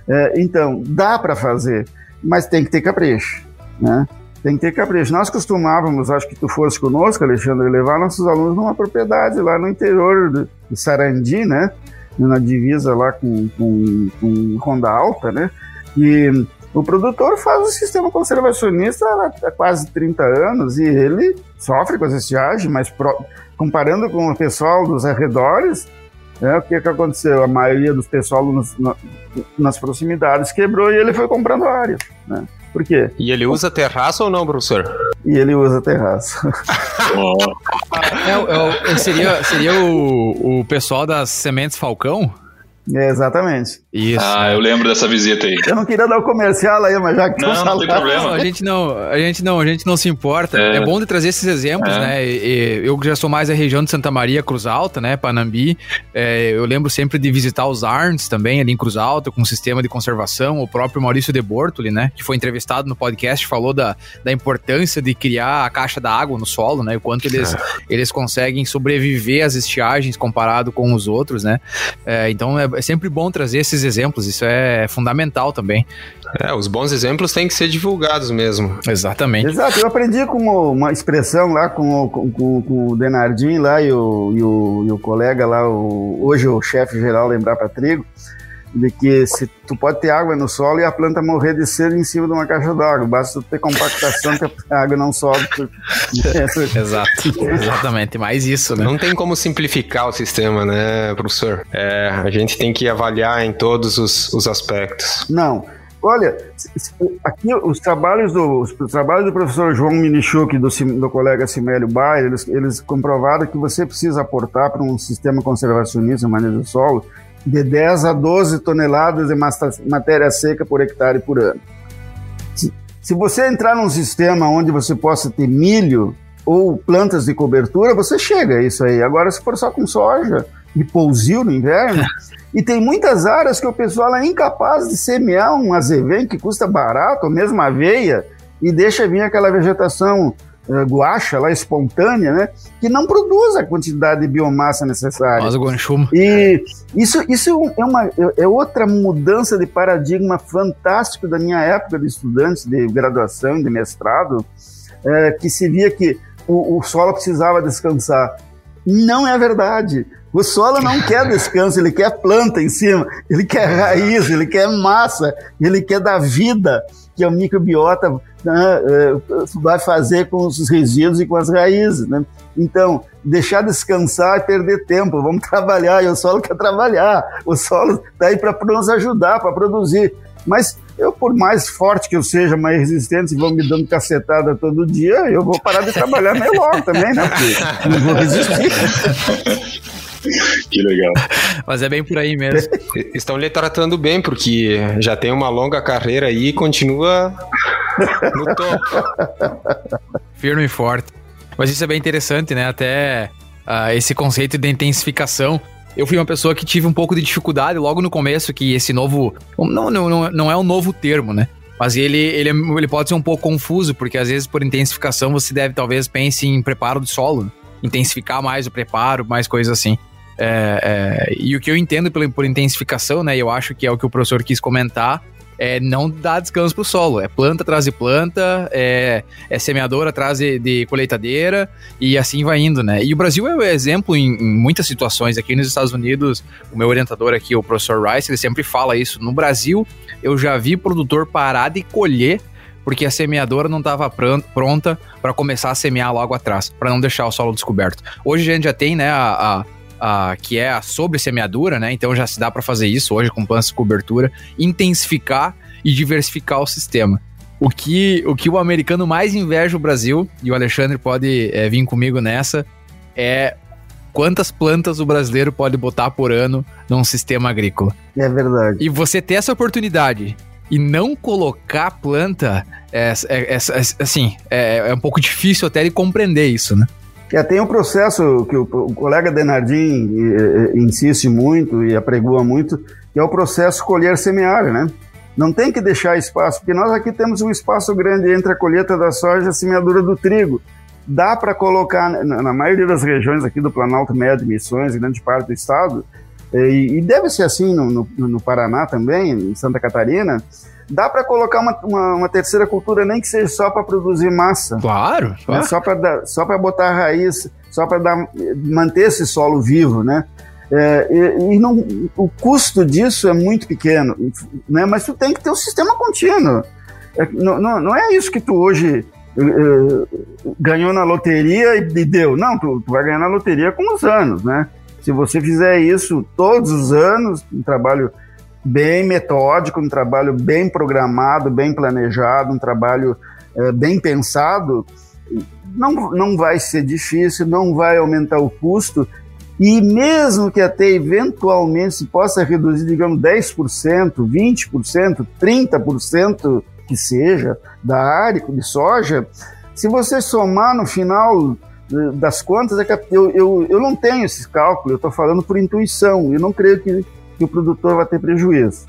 É, então, dá para fazer, mas tem que ter capricho, né? Tem que ter capricho. Nós costumávamos, acho que tu fosse conosco, Alexandre, levar nossos alunos numa propriedade lá no interior de Sarandi, né? Na divisa lá com, com, com Ronda Alta, né? E o produtor faz o sistema conservacionista há quase 30 anos e ele sofre com essa estiagem, mas comparando com o pessoal dos arredores, né, o que, que aconteceu? A maioria dos pessoal nos, nas proximidades quebrou e ele foi comprando área. Né? Por quê? E ele usa terraço ou não, professor? E ele usa terraço. é, é, seria seria o, o pessoal das Sementes Falcão? É, exatamente. Isso. Ah, eu lembro dessa visita aí. Eu não queria dar o um comercial aí, mas já que Não, não tem problema. Não, a gente não, a gente não, a gente não se importa. É, é bom de trazer esses exemplos, é. né? E, eu já sou mais da região de Santa Maria, Cruz Alta, né? Panambi. É, eu lembro sempre de visitar os ARNs também, ali em Cruz Alta, com um sistema de conservação. O próprio Maurício de Bortoli, né? Que foi entrevistado no podcast, falou da, da importância de criar a caixa da água no solo, né? O quanto eles, eles conseguem sobreviver às estiagens comparado com os outros, né? É, então é, é sempre bom trazer esses exemplos, isso é fundamental também. É, os bons exemplos têm que ser divulgados mesmo. Exatamente. Exato, eu aprendi com uma expressão lá com, com, com, com o Denardim lá e o, e o, e o colega lá, o, hoje o chefe geral lembrar para trigo, de que se tu pode ter água no solo e a planta morrer de sede em cima de uma caixa d'água, basta tu ter compactação que a água não sobe. Exato, exatamente, mais isso, né? Não tem como simplificar o sistema, né, professor? É, a gente tem que avaliar em todos os, os aspectos. Não, Olha, aqui os trabalhos do, os trabalhos do professor João Minichuk e do, do colega Simélio Bayer, eles, eles comprovaram que você precisa aportar para um sistema conservacionista manejo do solo de 10 a 12 toneladas de matéria seca por hectare por ano. Se, se você entrar num sistema onde você possa ter milho ou plantas de cobertura, você chega a isso aí. Agora, se for só com soja e pousio no inverno, e tem muitas áreas que o pessoal é incapaz de semear um azevém que custa barato, ou mesmo aveia, e deixa vir aquela vegetação guacha lá espontânea, né, que não produz a quantidade de biomassa necessária. Mas o E isso, isso é, uma, é outra mudança de paradigma fantástico da minha época de estudante de graduação e de mestrado, é, que se via que o, o solo precisava descansar. Não é verdade. O solo não quer descanso, ele quer planta em cima, ele quer raiz, ele quer massa, ele quer dar vida que a microbiota né, é, vai fazer com os resíduos e com as raízes. Né? Então, deixar descansar e perder tempo, vamos trabalhar, e o solo quer trabalhar, o solo está aí para nos ajudar, para produzir. Mas eu, por mais forte que eu seja, mais resistente, vão me dando cacetada todo dia, eu vou parar de trabalhar meio logo também, né? Porque não vou resistir. Que legal. Mas é bem por aí mesmo. Estão lhe tratando bem, porque já tem uma longa carreira aí e continua no topo. Firme e forte. Mas isso é bem interessante, né? Até uh, esse conceito de intensificação. Eu fui uma pessoa que tive um pouco de dificuldade logo no começo, que esse novo. Não, não, não é um novo termo, né? Mas ele, ele, ele pode ser um pouco confuso, porque às vezes por intensificação você deve, talvez, pense em preparo do solo. Intensificar mais o preparo, mais coisas assim. É, é, e o que eu entendo por, por intensificação, né? Eu acho que é o que o professor quis comentar, é não dar descanso pro solo. É planta atrás de planta, é, é semeadora atrás de, de, colheitadeira e assim vai indo, né? E o Brasil é o exemplo em, em, muitas situações. Aqui nos Estados Unidos, o meu orientador aqui, o professor Rice, ele sempre fala isso. No Brasil, eu já vi produtor parar de colher porque a semeadora não estava pronta para começar a semear logo atrás, para não deixar o solo descoberto. Hoje a gente já tem, né, a, a Uh, que é a sobre semeadura, né? Então já se dá para fazer isso hoje com plantas de cobertura, intensificar e diversificar o sistema. O que, o que o americano mais inveja o Brasil, e o Alexandre pode é, vir comigo nessa, é quantas plantas o brasileiro pode botar por ano num sistema agrícola. É verdade. E você ter essa oportunidade e não colocar planta, é, é, é, é assim, é, um pouco difícil até de compreender isso, né? É, tem um processo que o, o colega Denardim insiste muito e apregoa muito, que é o processo colher-semear, né? Não tem que deixar espaço, porque nós aqui temos um espaço grande entre a colheita da soja e a semeadura do trigo. Dá para colocar, na, na, maioria das regiões aqui do Planalto Médio, Missões, grande parte do estado, e, e deve ser assim no, no, no, Paraná também, em Santa Catarina, dá para colocar uma, uma, uma, terceira cultura, nem que seja só para produzir massa. Claro. Né? Só para só botar raiz, só para manter esse solo vivo, né? É, e, e não, o custo disso é muito pequeno, né? mas tu tem que ter um sistema contínuo. É, não, não, não, é isso que tu hoje uh, ganhou na loteria e, e deu. Não, tu, tu, vai ganhar na loteria com os anos, né? Se você fizer isso todos os anos, um trabalho bem metódico, um trabalho bem programado, bem planejado, um trabalho uh, bem pensado, não, não vai ser difícil, não vai aumentar o custo. E mesmo que até eventualmente se possa reduzir, digamos, 10%, 20%, 30% que seja da área de soja, se você somar no final eh, das contas, é eu, eu, eu não tenho esse cálculo, eu estou falando por intuição, eu não creio que, que o produtor vai ter prejuízo.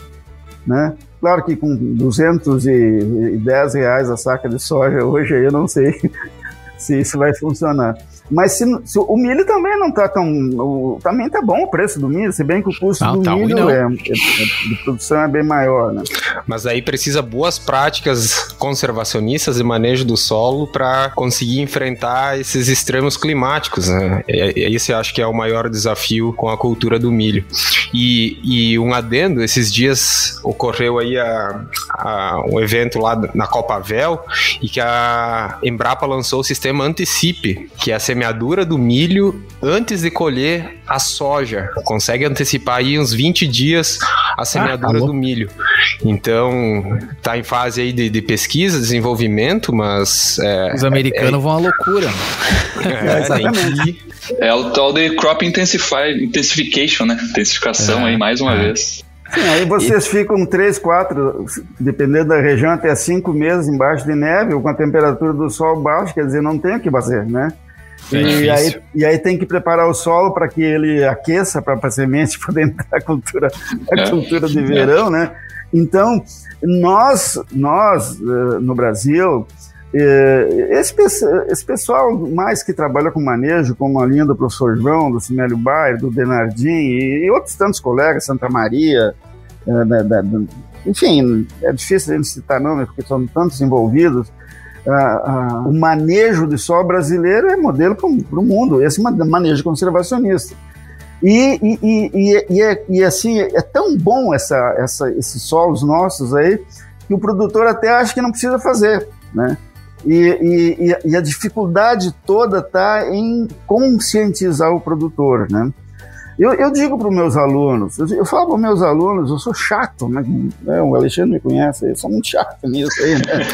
Né? Claro que com 210 reais a saca de soja hoje, eu não sei se isso vai funcionar. Mas se, se, o milho também não está tão. O, também tá bom o preço do milho, se bem que o custo não, do tá milho é, é, de produção é bem maior, né? Mas aí precisa boas práticas conservacionistas e manejo do solo para conseguir enfrentar esses extremos climáticos, né? Esse acho que é o maior desafio com a cultura do milho. E, e um adendo, esses dias ocorreu aí a, a, um evento lá na Copa Vel e que a Embrapa lançou o sistema Anticipe, que é a semeadura do milho antes de colher a soja. Consegue antecipar aí uns 20 dias a semeadura ah, tá do milho. Então, tá em fase aí de, de pesquisa, desenvolvimento, mas... É, Os americanos é, vão à loucura. É, exatamente. É o tal de crop intensify, intensification, né? Intensificação é, aí, mais uma é. vez. Sim, aí vocês e... ficam três, quatro, dependendo da região, até cinco meses embaixo de neve ou com a temperatura do sol baixa, quer dizer, não tem o que fazer, né? É e, aí, e aí tem que preparar o solo para que ele aqueça para a semente poder entrar na cultura, na é. cultura de verão, né? Então, nós, nós eh, no Brasil, eh, esse, esse, pessoal mais que trabalha com manejo, como a linha do professor João, do Simélio Bayer, do Denardim e, outros tantos colegas, Santa Maria, eh, da, da, enfim, é difícil a gente citar nomes porque são tantos envolvidos, o manejo de solo brasileiro é modelo para o mundo, esse manejo conservacionista. E, e, e, e, é, e assim, é tão bom essa, essa, esses solos nossos aí, que o produtor até acha que não precisa fazer, né? E, e, a dificuldade toda está em conscientizar o produtor, né? Eu, eu digo para os meus alunos, eu, eu falo para os meus alunos, eu sou chato, né? É, o Alexandre me conhece, eu sou muito chato nisso aí, né?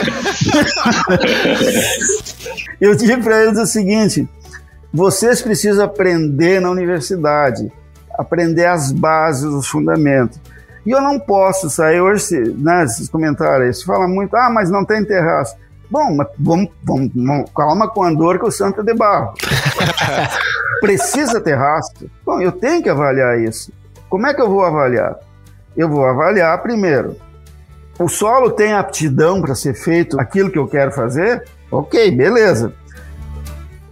eu digo para eles o seguinte: vocês precisam aprender na universidade, aprender as bases, os fundamentos. E eu não posso sair hoje, né, esses comentários, fala muito, ah, mas não tem terraço. Bom, mas vamos, vamos, vamos, calma com a dor que o santo é de barro. Precisa ter rastro? Bom, eu tenho que avaliar isso. Como é que eu vou avaliar? Eu vou avaliar primeiro. O solo tem aptidão para ser feito aquilo que eu quero fazer? Ok, beleza.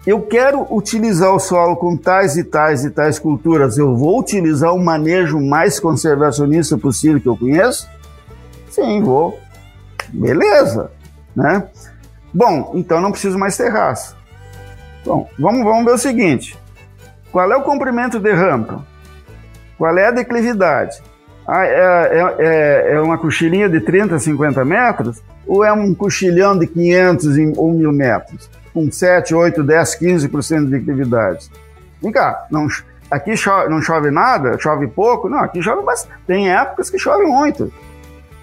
Eu quero utilizar o solo com tais e tais e tais culturas. Eu vou utilizar o manejo mais conservacionista possível que eu conheço? Sim, vou. Beleza né? Bom, então não preciso mais terraço. Bom, vamos, vamos ver o seguinte: qual é o comprimento de rampa? Qual é a declividade? Ah, é, é, é, é, uma cochilinha de 30, 50 metros? Ou é um cochilhão de 500 ou 1000 metros? Com 7, 8, 10, 15% de declividade? Vem cá, não, aqui não chove nada? Chove pouco? Não, aqui chove bastante. Tem épocas que chove muito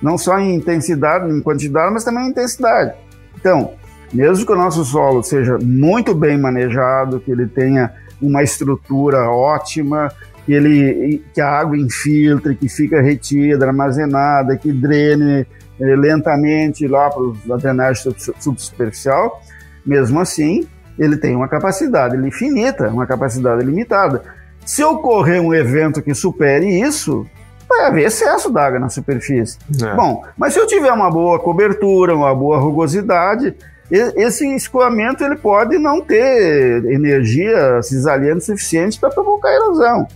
não só em intensidade, em quantidade, mas também em intensidade. Então, mesmo que o nosso solo seja muito bem manejado, que ele tenha uma estrutura ótima, que, ele, que a água infiltre, que fica retida, armazenada, que drene eh, lentamente lá para a drenagem subsuperficial, mesmo assim, ele tem uma capacidade infinita, uma capacidade limitada. Se ocorrer um evento que supere isso, vai haver excesso d'água na superfície. É. Bom, mas se eu tiver uma boa cobertura, uma boa rugosidade, esse escoamento ele pode não ter energia cisalhante suficiente para provocar erosão.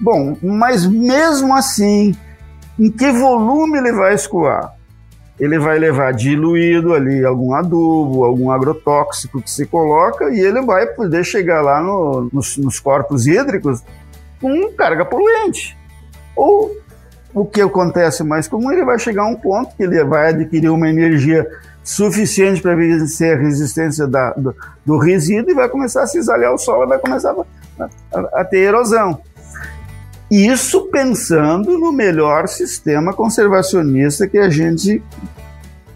Bom, mas mesmo assim, em que volume ele vai escoar? Ele vai levar diluído ali algum adubo, algum agrotóxico que se coloca e ele vai poder chegar lá no, nos, nos corpos hídricos com carga poluente. Ou o que acontece mais comum, ele vai chegar a um ponto que ele vai adquirir uma energia suficiente para vencer a resistência da, do, do, resíduo e vai começar a cisalhar o solo vai começar a, a, a ter erosão. Isso pensando no melhor sistema conservacionista que a gente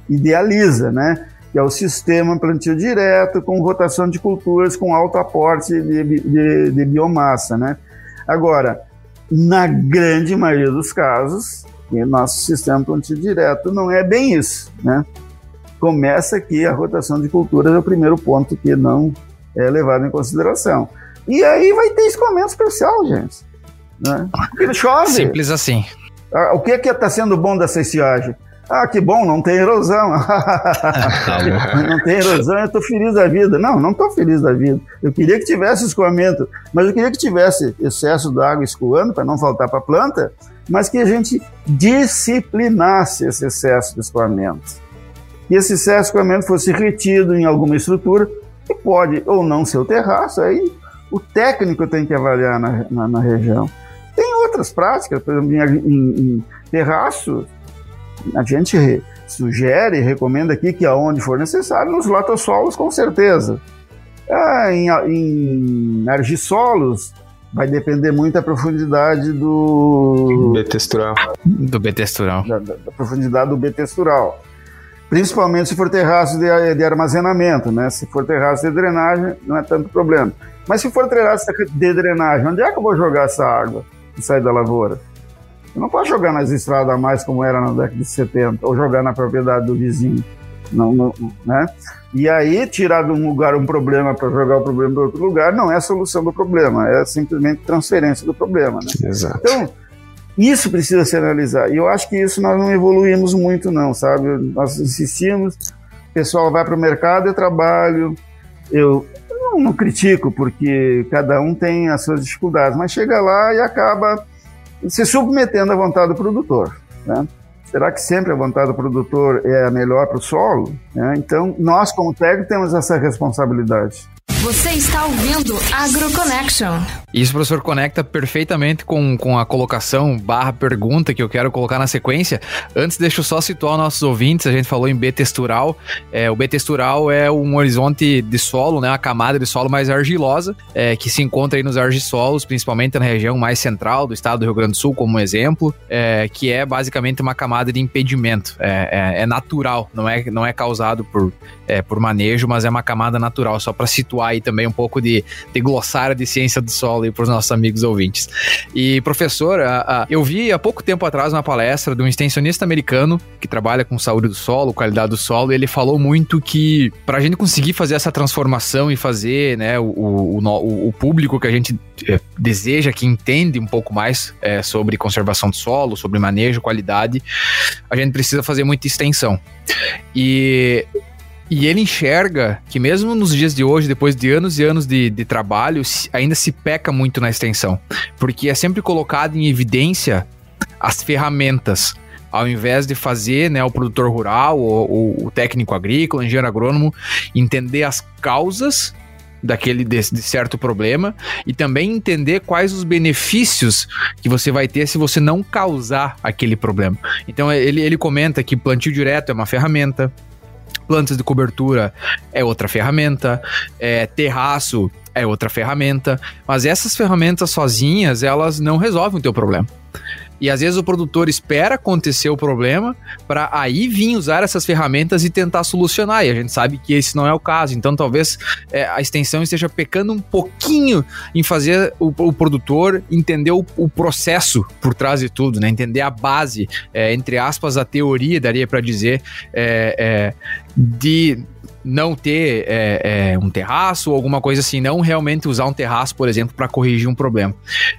idealiza, né? que é o sistema plantio direto com rotação de culturas com alto aporte de, de, de biomassa. Né? Agora, na grande maioria dos casos, nosso sistema plantio direto não é bem isso. Né? começa aqui a rotação de culturas, é o primeiro ponto que não é levado em consideração. E aí vai ter escoamento especial, gente. Né? Porque chove. Simples assim. Ah, o que é que está sendo bom dessa estiagem? Ah, que bom, não tem erosão. não tem erosão, eu estou feliz da vida. Não, não estou feliz da vida. Eu queria que tivesse escoamento, mas eu queria que tivesse excesso d'água escoando para não faltar para a planta, mas que a gente disciplinasse esse excesso de escoamento e esse escoamento fosse retido em alguma estrutura, que pode ou não ser o terraço, aí o técnico tem que avaliar na, na, na região. Tem outras práticas, por exemplo, em, em, em terraço, a gente sugere, recomenda aqui que aonde for necessário, nos latossolos com certeza. Ah, em, em argissolos, vai depender muito da profundidade do... B textural. Do B textural. Da, da, da profundidade do B textural. Principalmente se for terraço de, de, armazenamento, né? Se for terraço de drenagem, não é tanto problema. Mas se for terraço de drenagem, onde é que eu vou jogar essa água que sai da lavoura? Eu não posso jogar nas estradas a mais como era na década de 70, ou jogar na propriedade do vizinho. Não, não, né? E aí, tirar de um lugar um problema para jogar o problema para outro lugar não é a solução do problema, é simplesmente transferência do problema. Né? Exato. Então, isso precisa ser analisado. E eu acho que isso nós não evoluímos muito, não, sabe? Nós insistimos, o pessoal vai para o mercado, de trabalho. Eu não, não, critico, porque cada um tem as suas dificuldades, mas chega lá e acaba se submetendo à vontade do produtor. Né? Será que sempre a vontade do produtor é a melhor para o solo? Né? Então, nós, como técnico, temos essa responsabilidade. Você está ouvindo AgroConnection. Isso, professor, conecta perfeitamente com, com a colocação barra pergunta que eu quero colocar na sequência. Antes, deixa eu só situar nossos ouvintes. A gente falou em B textural. É, o B textural é um horizonte de solo, né, uma camada de solo mais argilosa, é, que se encontra aí nos argissolos, principalmente na região mais central do estado do Rio Grande do Sul, como um exemplo, é, que é basicamente uma camada de impedimento. É, é, é natural, não é, não é causado por, é, por manejo, mas é uma camada natural, só para situar aí também um pouco de, de glossário de ciência do solo aí para os nossos amigos ouvintes. E, professor, a, a, eu vi há pouco tempo atrás uma palestra de um extensionista americano que trabalha com saúde do solo, qualidade do solo, e ele falou muito que para a gente conseguir fazer essa transformação e fazer né, o, o, o, o público que a gente é, deseja, que entende um pouco mais é, sobre conservação do solo, sobre manejo, qualidade, a gente precisa fazer muita extensão. E e ele enxerga que mesmo nos dias de hoje, depois de anos e anos de, de trabalho, ainda se peca muito na extensão. Porque é sempre colocado em evidência as ferramentas. Ao invés de fazer né, o produtor rural, ou, o técnico agrícola, engenheiro agrônomo, entender as causas daquele de, de, certo problema e também entender quais os benefícios que você vai ter se você não causar aquele problema. Então ele, ele comenta que plantio direto é uma ferramenta, plantas de cobertura é outra ferramenta, é, terraço é outra ferramenta, mas essas ferramentas sozinhas, elas não resolvem o teu problema. E às vezes o produtor espera acontecer o problema para aí vir usar essas ferramentas e tentar solucionar. E a gente sabe que esse não é o caso. Então talvez é, a extensão esteja pecando um pouquinho em fazer o, o produtor entender o, o, processo por trás de tudo, né? Entender a base, é, entre aspas, a teoria, daria para dizer, é, é, de não ter é, é, um terraço ou alguma coisa assim, não realmente usar um terraço, por exemplo, para corrigir um problema.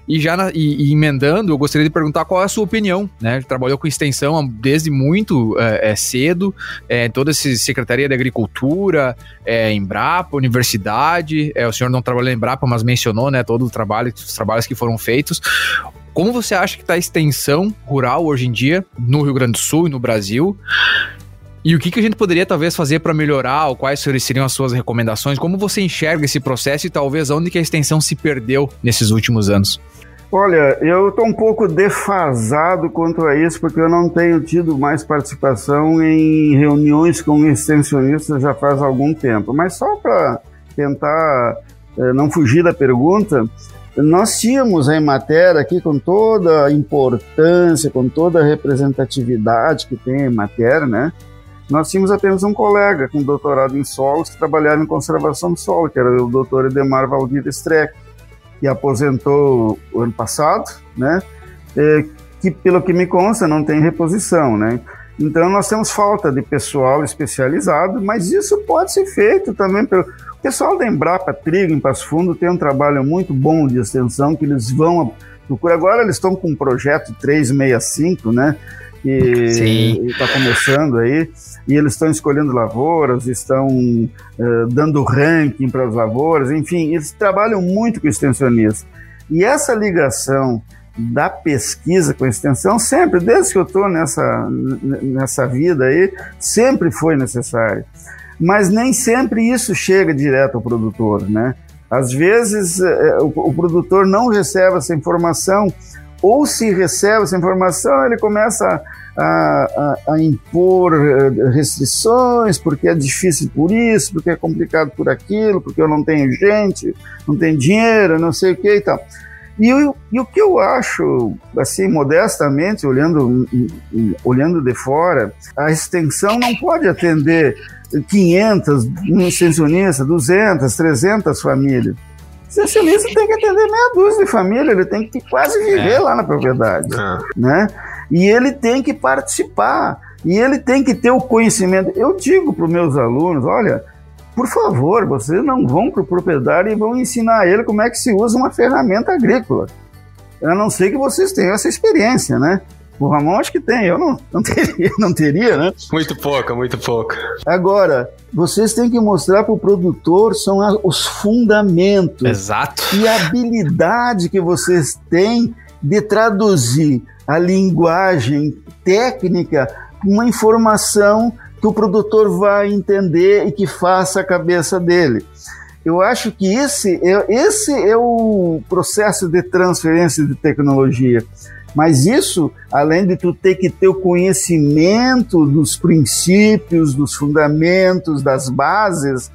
E já na, e, e, emendando, eu gostaria de perguntar qual é a sua opinião, né? Trabalhou com extensão desde muito é, é cedo, é, toda essa Secretaria da Agricultura, é, Embrapa, Universidade, o senhor não trabalhou em Embrapa, mas mencionou, né, todo o trabalho, os trabalhos que foram feitos. Como você acha que está a extensão rural hoje em dia no Rio Grande do Sul e no Brasil? E o que, que a gente poderia talvez fazer para melhorar, ou quais seriam as suas recomendações? Como você enxerga esse processo e talvez onde que a extensão se perdeu nesses últimos anos? Olha, eu estou um pouco defasado quanto a isso, porque eu não tenho tido mais participação em reuniões com extensionistas já faz algum tempo. Mas só para tentar eh, não fugir da pergunta, nós tínhamos a Emater aqui com toda a importância, com toda a representatividade que tem a Emater, né? Nós tínhamos apenas um colega com doutorado em solos que trabalhava em conservação do solo, que era o doutor Edemar Valdir Streck, que aposentou o ano passado, né? É, que, pelo que me consta, não tem reposição, né? Então, nós temos falta de pessoal especializado, mas isso pode ser feito também pelo... O pessoal da Embrapa Trigo, em Passo Fundo, tem um trabalho muito bom de extensão, que eles vão... Agora eles estão com um projeto 365, né? Que está começando aí, e eles estão escolhendo lavouras, estão uh, dando ranking para as lavouras, enfim, eles trabalham muito com extensionistas. E essa ligação da pesquisa com a extensão, sempre, desde que eu estou nessa, nessa vida aí, sempre foi necessário. Mas nem sempre isso chega direto ao produtor, né? Às vezes eh, o, o produtor não recebe essa informação ou se recebe essa informação, ele começa a, a, a, impor eh, restrições, porque é difícil por isso, porque é complicado por aquilo, porque eu não tenho gente, não tenho dinheiro, não sei o que e tal. E, eu, e o que eu acho, assim, modestamente, olhando, olhando de fora, a extensão não pode atender 500, um extensionista, 200, 300 famílias extensionista tem que atender meia dúzia de família, ele tem que quase viver é. lá na propriedade, é. né? E ele tem que participar, e ele tem que ter o conhecimento. Eu digo para os meus alunos, olha, por favor, vocês não vão para o proprietário e vão ensinar ele como é que se usa uma ferramenta agrícola. A não ser que vocês tenham essa experiência, né? O Ramon acho que tem, eu não, não, teria, não teria, né? Muito pouca, muito pouca. Agora, vocês têm que mostrar para o produtor são a, os fundamentos. Exato. E a habilidade que vocês têm de traduzir a linguagem técnica uma informação que o produtor vai entender e que faça a cabeça dele. Eu acho que esse é, esse é o processo de transferência de tecnologia. Mas isso, além de tu ter que ter o conhecimento dos princípios, dos fundamentos, das bases,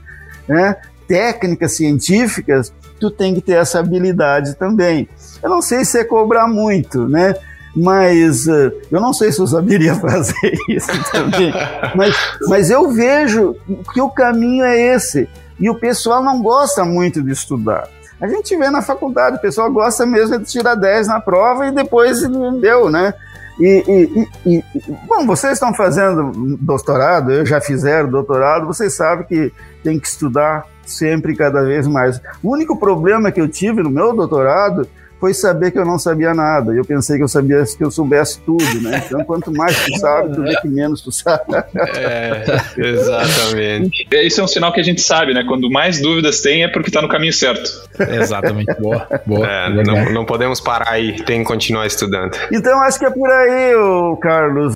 né, técnicas científicas, tu tem que ter essa habilidade também. Eu não sei se é cobrar muito, né? Mas uh, eu não sei se eu saberia fazer isso também. mas, mas eu vejo que o caminho é esse. E o pessoal não gosta muito de estudar. A gente vê na faculdade, o pessoal gosta mesmo de tirar 10 na prova e depois deu, né? E, e, e, bom, vocês estão fazendo doutorado, eu já fizeram doutorado, vocês sabem que tem que estudar sempre cada vez mais. O único problema que eu tive no meu doutorado foi saber que eu não sabia nada. Eu pensei que eu sabia que eu soubesse tudo, né? Então, quanto mais tu sabe, tu vê que menos tu sabe. É, exatamente. Isso é um sinal que a gente sabe, né? Quando mais dúvidas tem é porque tá no caminho certo. Exatamente. Boa, boa. É, não, não, podemos parar aí, tem que continuar estudando. Então, acho que é por aí, ô Carlos.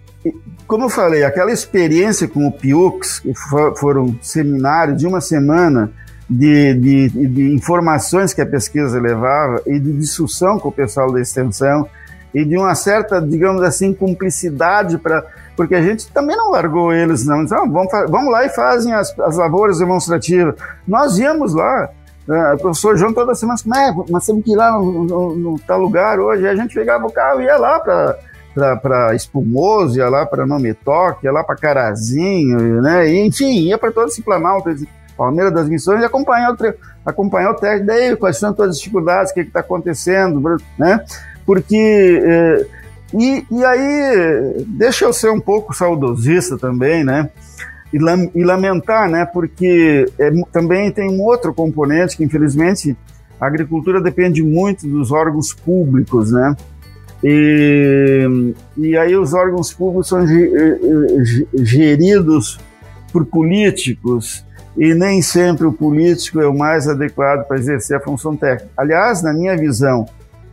Como eu falei, aquela experiência com o Piux, que foram seminários de uma semana, de, de, de, informações que a pesquisa levava e de discussão com o pessoal da extensão e de uma certa, digamos assim, cumplicidade para porque a gente também não largou eles, não. Então, vamos, vamos lá e fazem as, as lavouras demonstrativas. Nós íamos lá, uh, o professor João toda semana, é, nós temos que ir lá no, no, no tal lugar hoje, a gente pegava o carro e ia lá para para Espumoso, ia lá para Nome Toque, ia lá para Carazinho, né? E, enfim, ia para todo esse planalto, Palmeiras das Missões, e acompanhar o, acompanhar o técnico, daí quais são todas as dificuldades, o que está acontecendo, né? Porque. Eh, e, e aí, deixa eu ser um pouco saudosista também, né? E, lam, e lamentar, né? Porque é, também tem um outro componente que, infelizmente, a agricultura depende muito dos órgãos públicos, né? E, e aí os órgãos públicos são geridos por políticos e nem sempre o político é o mais adequado para exercer a função técnica. Aliás, na minha visão,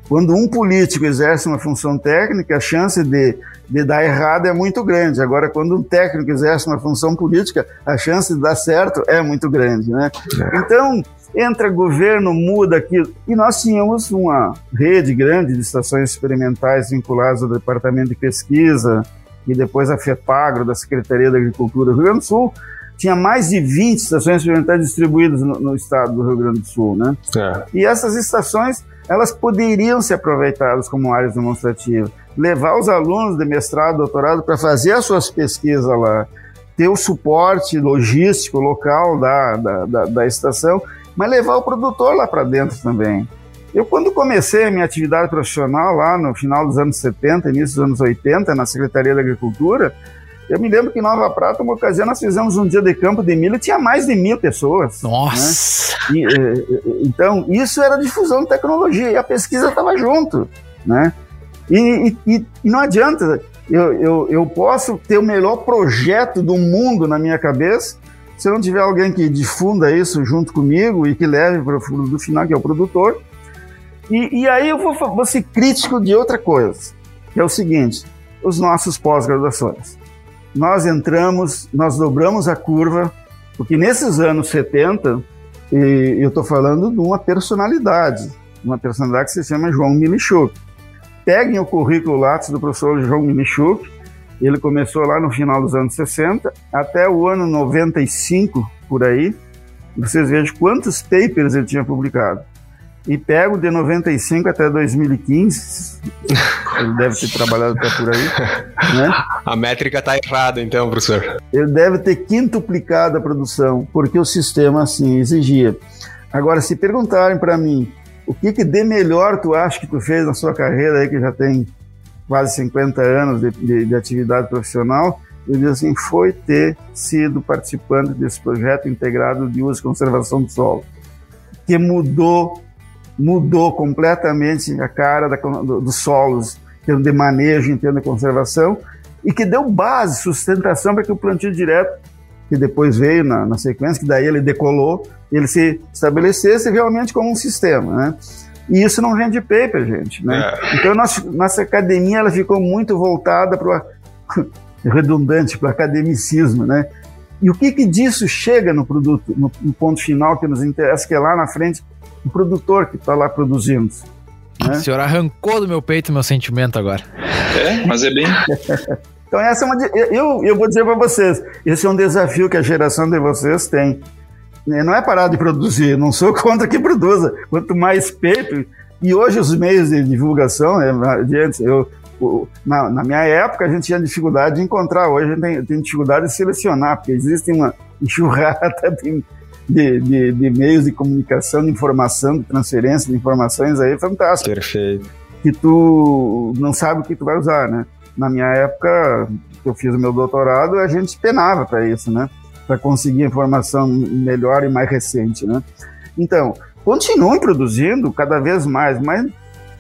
quando um político exerce uma função técnica, a chance de, de dar errado é muito grande. Agora, quando um técnico exerce uma função política, a chance de dar certo é muito grande. Né? É. Então, entra governo, muda aquilo. E nós tínhamos uma rede grande de estações experimentais vinculadas ao Departamento de Pesquisa e depois a FEPAGRO, da Secretaria da Agricultura do Rio Grande do Sul, tinha mais de 20 estações experimentais distribuídas no, no estado do Rio Grande do Sul, né? É. E essas estações, elas poderiam ser aproveitadas como áreas demonstrativas, levar os alunos de mestrado, doutorado para fazer as suas pesquisas lá, ter o suporte logístico local da, da, da, da estação mas levar o produtor lá para dentro também. Eu, quando comecei a minha atividade profissional lá no final dos anos 70, início dos anos 80, na Secretaria da Agricultura, eu me lembro que em Nova Prata, uma ocasião, nós fizemos um dia de campo de milho, tinha mais de mil pessoas. Né? Nossa! Né? E, então, isso era difusão de tecnologia, e a pesquisa estava junto, né? E, e, e, não adianta, eu, eu, eu posso ter o melhor projeto do mundo na minha cabeça, se não tiver alguém que difunda isso junto comigo e que leve para o final, que é o produtor. E, e aí eu vou, vou ser crítico de outra coisa, que é o seguinte: os nossos pós-graduações. Nós entramos, nós dobramos a curva, porque nesses anos 70, e eu estou falando de uma personalidade, uma personalidade que se chama João Milichuk. Peguem o currículo Lattes do professor João Milichuk ele começou lá no final dos anos 60 até o ano 95 por aí. Vocês vejam quantos papers ele tinha publicado. E pego de 95 até 2015, ele deve ter trabalhado até por aí. Né? A métrica está errada, então, professor. Ele deve ter quintuplicado a produção, porque o sistema assim exigia. Agora, se perguntarem para mim o que, que de melhor tu acha que tu fez na sua carreira aí, que já tem quase 50 anos de, de, de atividade profissional, eu digo assim, foi ter sido participante desse projeto integrado de uso e conservação do solo, que mudou, mudou completamente a cara da, do, dos solos, em termos de manejo, em termos de conservação, e que deu base, sustentação para que o plantio direto, que depois veio na, na sequência, que daí ele decolou, ele se estabelecesse realmente como um sistema, né? E isso não rende paper, gente. Né? É. Então, nossa, nossa academia ela ficou muito voltada para o redundante, para o academicismo. Né? E o que, que disso chega no produto, no, no, ponto final que nos interessa, que é lá na frente, o produtor que está lá produzindo. Né? O senhor arrancou do meu peito meu sentimento agora. É, mas é bem. então, essa é uma. Eu, eu vou dizer para vocês: esse é um desafio que a geração de vocês tem né, não é parar de produzir, não sou contra que produza. Quanto mais paper, e hoje os meios de divulgação, né, antes, eu, na, na, minha época a gente tinha dificuldade de encontrar, hoje a gente tem, tem dificuldade de selecionar, porque existe uma enxurrada de, de, de, de, meios de comunicação, de informação, de transferência de informações aí fantástico. Perfeito. Que tu não sabe o que tu vai usar, né? Na minha época, eu fiz o meu doutorado, a gente penava para isso, né? para conseguir informação melhor e mais recente, né? Então, continuem produzindo cada vez mais, mas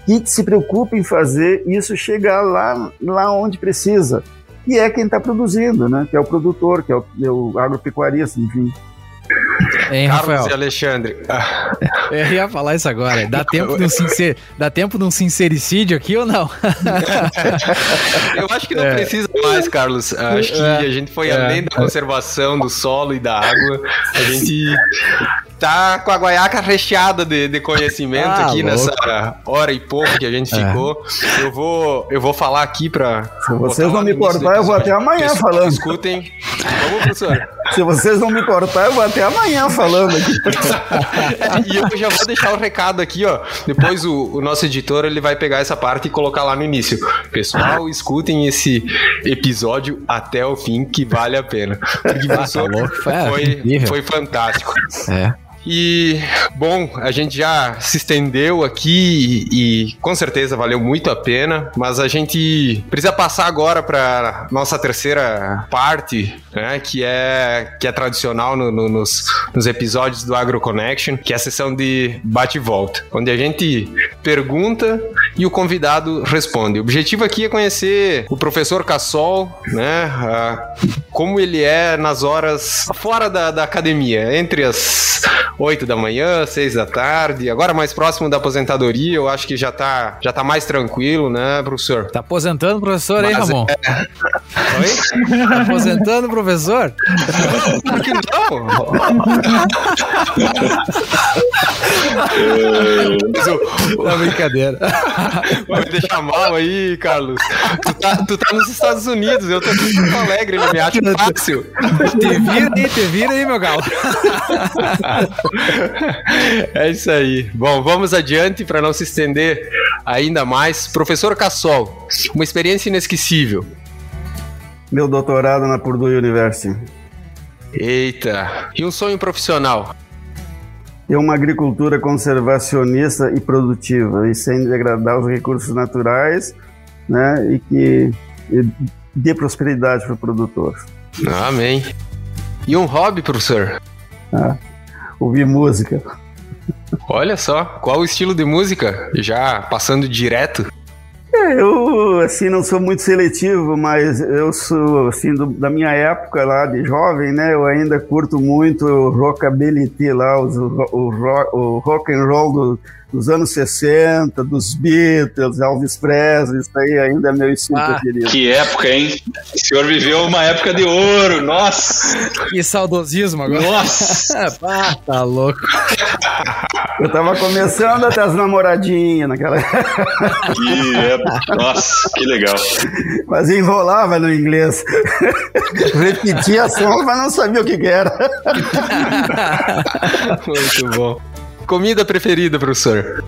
que se preocupe em fazer isso chegar lá, lá onde precisa. E é quem está produzindo, né? Que é o produtor, que é o, é o agropecuarista, enfim. Hein, Carlos Rafael? e Alexandre. Eu ia falar isso agora. Dá tempo, de um sincer... Dá tempo de um sincericídio aqui ou não? Eu acho que não é. precisa mais, Carlos. Acho que é. a gente foi é. além da conservação do solo e da água. A gente tá com a guaiaca recheada de, de conhecimento ah, aqui louco. nessa hora e pouco que a gente é. ficou. Eu vou, eu vou falar aqui para. Se vocês não me cortar, eu vou até amanhã falando. Escutem. Vamos, professor. Se vocês não me cortar, eu vou até amanhã falando aqui. e eu já vou deixar o recado aqui, ó. Depois o, o, nosso editor ele vai pegar essa parte e colocar lá no início. Pessoal, escutem esse episódio até o fim, que vale a pena. Porque ah, tá foi, foi fantástico. É. E, bom, a gente já se estendeu aqui e, com certeza valeu muito a pena, mas a gente precisa passar agora para nossa terceira parte, né, que é, que é tradicional no, no, nos, nos episódios do Agro Connection, que é a sessão de bate e volta, onde a gente pergunta e o convidado responde. O objetivo aqui é conhecer o professor Cassol, né, como ele é nas horas fora da, da academia, entre as 8 da manhã, 6 da tarde. Agora mais próximo da aposentadoria, eu acho que já tá, já tá mais tranquilo, né, professor? Tá aposentando, professor, aí, Ramon? É... Oi? Tá aposentando, professor? Por que não? é brincadeira. Vai me deixar mal aí, Carlos. Tu tá, tu tá nos Estados Unidos, eu tô aqui em Porto Alegre, ele me acha fácil. Te vira aí, te vira aí, meu galo. é isso aí. Bom, vamos adiante para não se estender ainda mais. Professor Cassol, uma experiência inesquecível. Meu doutorado na Purdue University. Eita, e um sonho profissional? Ter uma agricultura conservacionista e produtiva, e sem degradar os recursos naturais, né, e que dê prosperidade para o produtor. Amém. E um hobby, professor? Ah, ouvir música. Olha só, qual o estilo de música? Já passando direto? É, eu, assim, não sou muito seletivo, mas eu sou, assim, do, da minha época lá de jovem, né? Eu ainda curto muito o rockabilly lá, os, o, o, o rock and roll do, dos anos 60, dos Beatles, Elvis Presley, isso aí ainda é meu estilo ah, preferido. Que época, hein? O senhor viveu uma época de ouro, nossa! Que saudosismo agora. Nossa! ah, tá louco. Eu tava começando até as namoradinhas naquela Que época, nossa, que legal. Mas enrolava no inglês. Repetia som, mas não sabia o que, que era. Muito bom. Comida preferida, professor?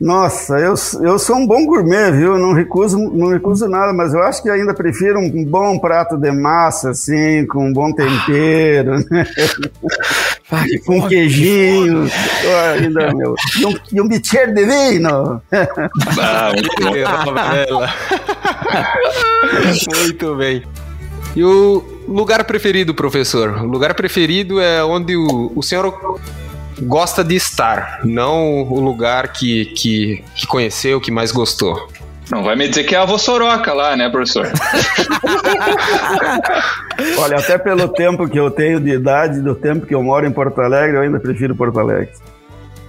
Nossa, eu, eu sou um bom gourmet, viu? Não recuso, não recuso nada, mas eu acho que ainda prefiro um bom prato de massa, assim, com um bom tempero, né? Ai, com um queijinho, ainda, meu. E um, e um bicheiro de vinho. Ah, muito bem. E o lugar preferido, professor? O lugar preferido é onde o, o senhor gosta de estar, não o lugar que, que, que conheceu, que mais gostou. Não vai me dizer que é a Vossoroca lá, né, professor? Olha, até pelo tempo que eu tenho de idade, do tempo que eu moro em Porto Alegre, eu ainda prefiro Porto Alegre.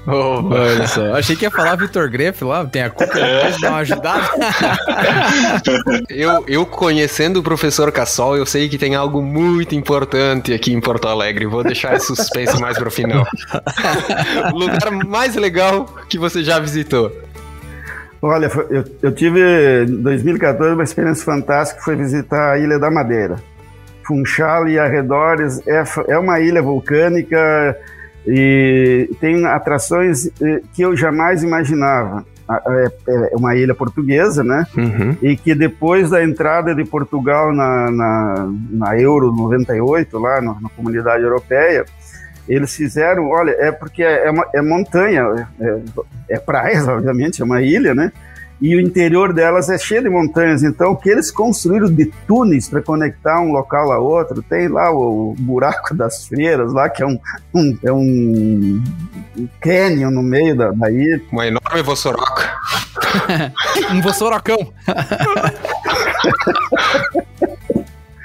Oh, olha só. Achei que ia falar Vitor Greff lá, tem a culpa, é. dar uma ajudada. eu, eu conhecendo o professor Cassol, eu sei que tem algo muito importante aqui em Porto Alegre. Vou deixar esse suspense mais pro final. o lugar mais legal que você já visitou. Olha, eu, eu tive em 2014 uma experiência fantástica, foi visitar a Ilha da Madeira. Funchal e arredores é, é uma ilha vulcânica e tem atrações eh, que eu jamais imaginava. É, é uma ilha portuguesa, né? Uhum. E que depois da entrada de Portugal na, na, na Euro 98, lá na, na, comunidade europeia, eles fizeram, olha, é porque é, é, uma, é montanha, é, é praia, obviamente, é uma ilha, né? E o interior delas é cheio de montanhas. Então, o que eles construíram de túneis para conectar um local a outro, tem lá o buraco das freiras, lá que é um, um é um, um canyon no meio da, da ilha. Uma enorme vossoroca. um vossorocão.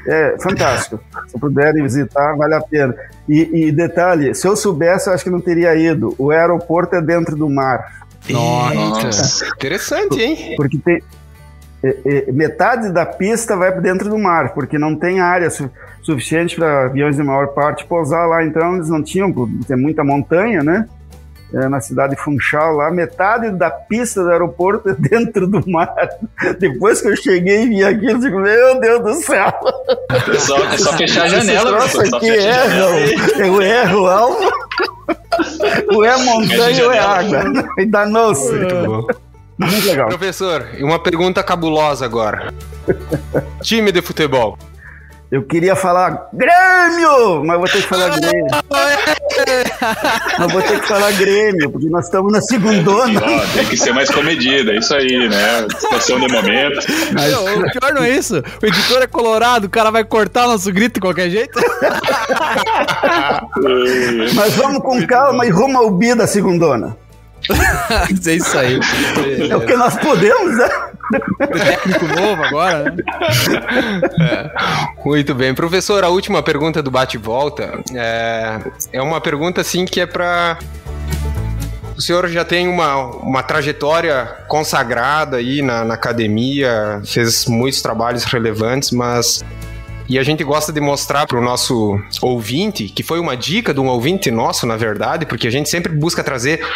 É fantástico. Se puderem visitar, vale a pena. E, e, detalhe, se eu soubesse, eu acho que não teria ido. O aeroporto é dentro do mar. Nossa, interessante, hein? Porque tem, é, é, metade da pista vai para dentro do mar, porque não tem área su suficiente para aviões de maior parte pousar lá. Então eles não tinham, tem muita montanha, né? é, na cidade de Funchal, lá, metade da pista do aeroporto é dentro do mar. Depois que eu cheguei e vi aquilo, eu digo, meu Deus do céu! É só, é só fechar a janela. Nossa, aqui erra, eu erro o alvo, ou é montanha ou é água. E danou-se. Muito legal. Professor, e uma pergunta cabulosa agora. Time de futebol. Eu queria falar Grêmio, mas vou ter que falar Grêmio. mas vou ter que falar Grêmio, porque nós estamos na segundona. Ó, tem que ser mais comedida, é isso aí, né? Situação de momento. Mas... Não, o pior não é isso. O editor é colorado, o cara vai cortar nosso grito de qualquer jeito. mas vamos com calma e rumo ao bi da segundona. é isso aí. É o que nós podemos, né? Técnico novo agora, né? É. Muito bem. Professor, a última pergunta do bate-volta é, é uma pergunta assim que é para o senhor já tem uma, uma trajetória consagrada aí na, na, academia, fez muitos trabalhos relevantes, mas. E a gente gosta de mostrar para o nosso ouvinte, que foi uma dica de um ouvinte nosso, na verdade, porque a gente sempre busca trazer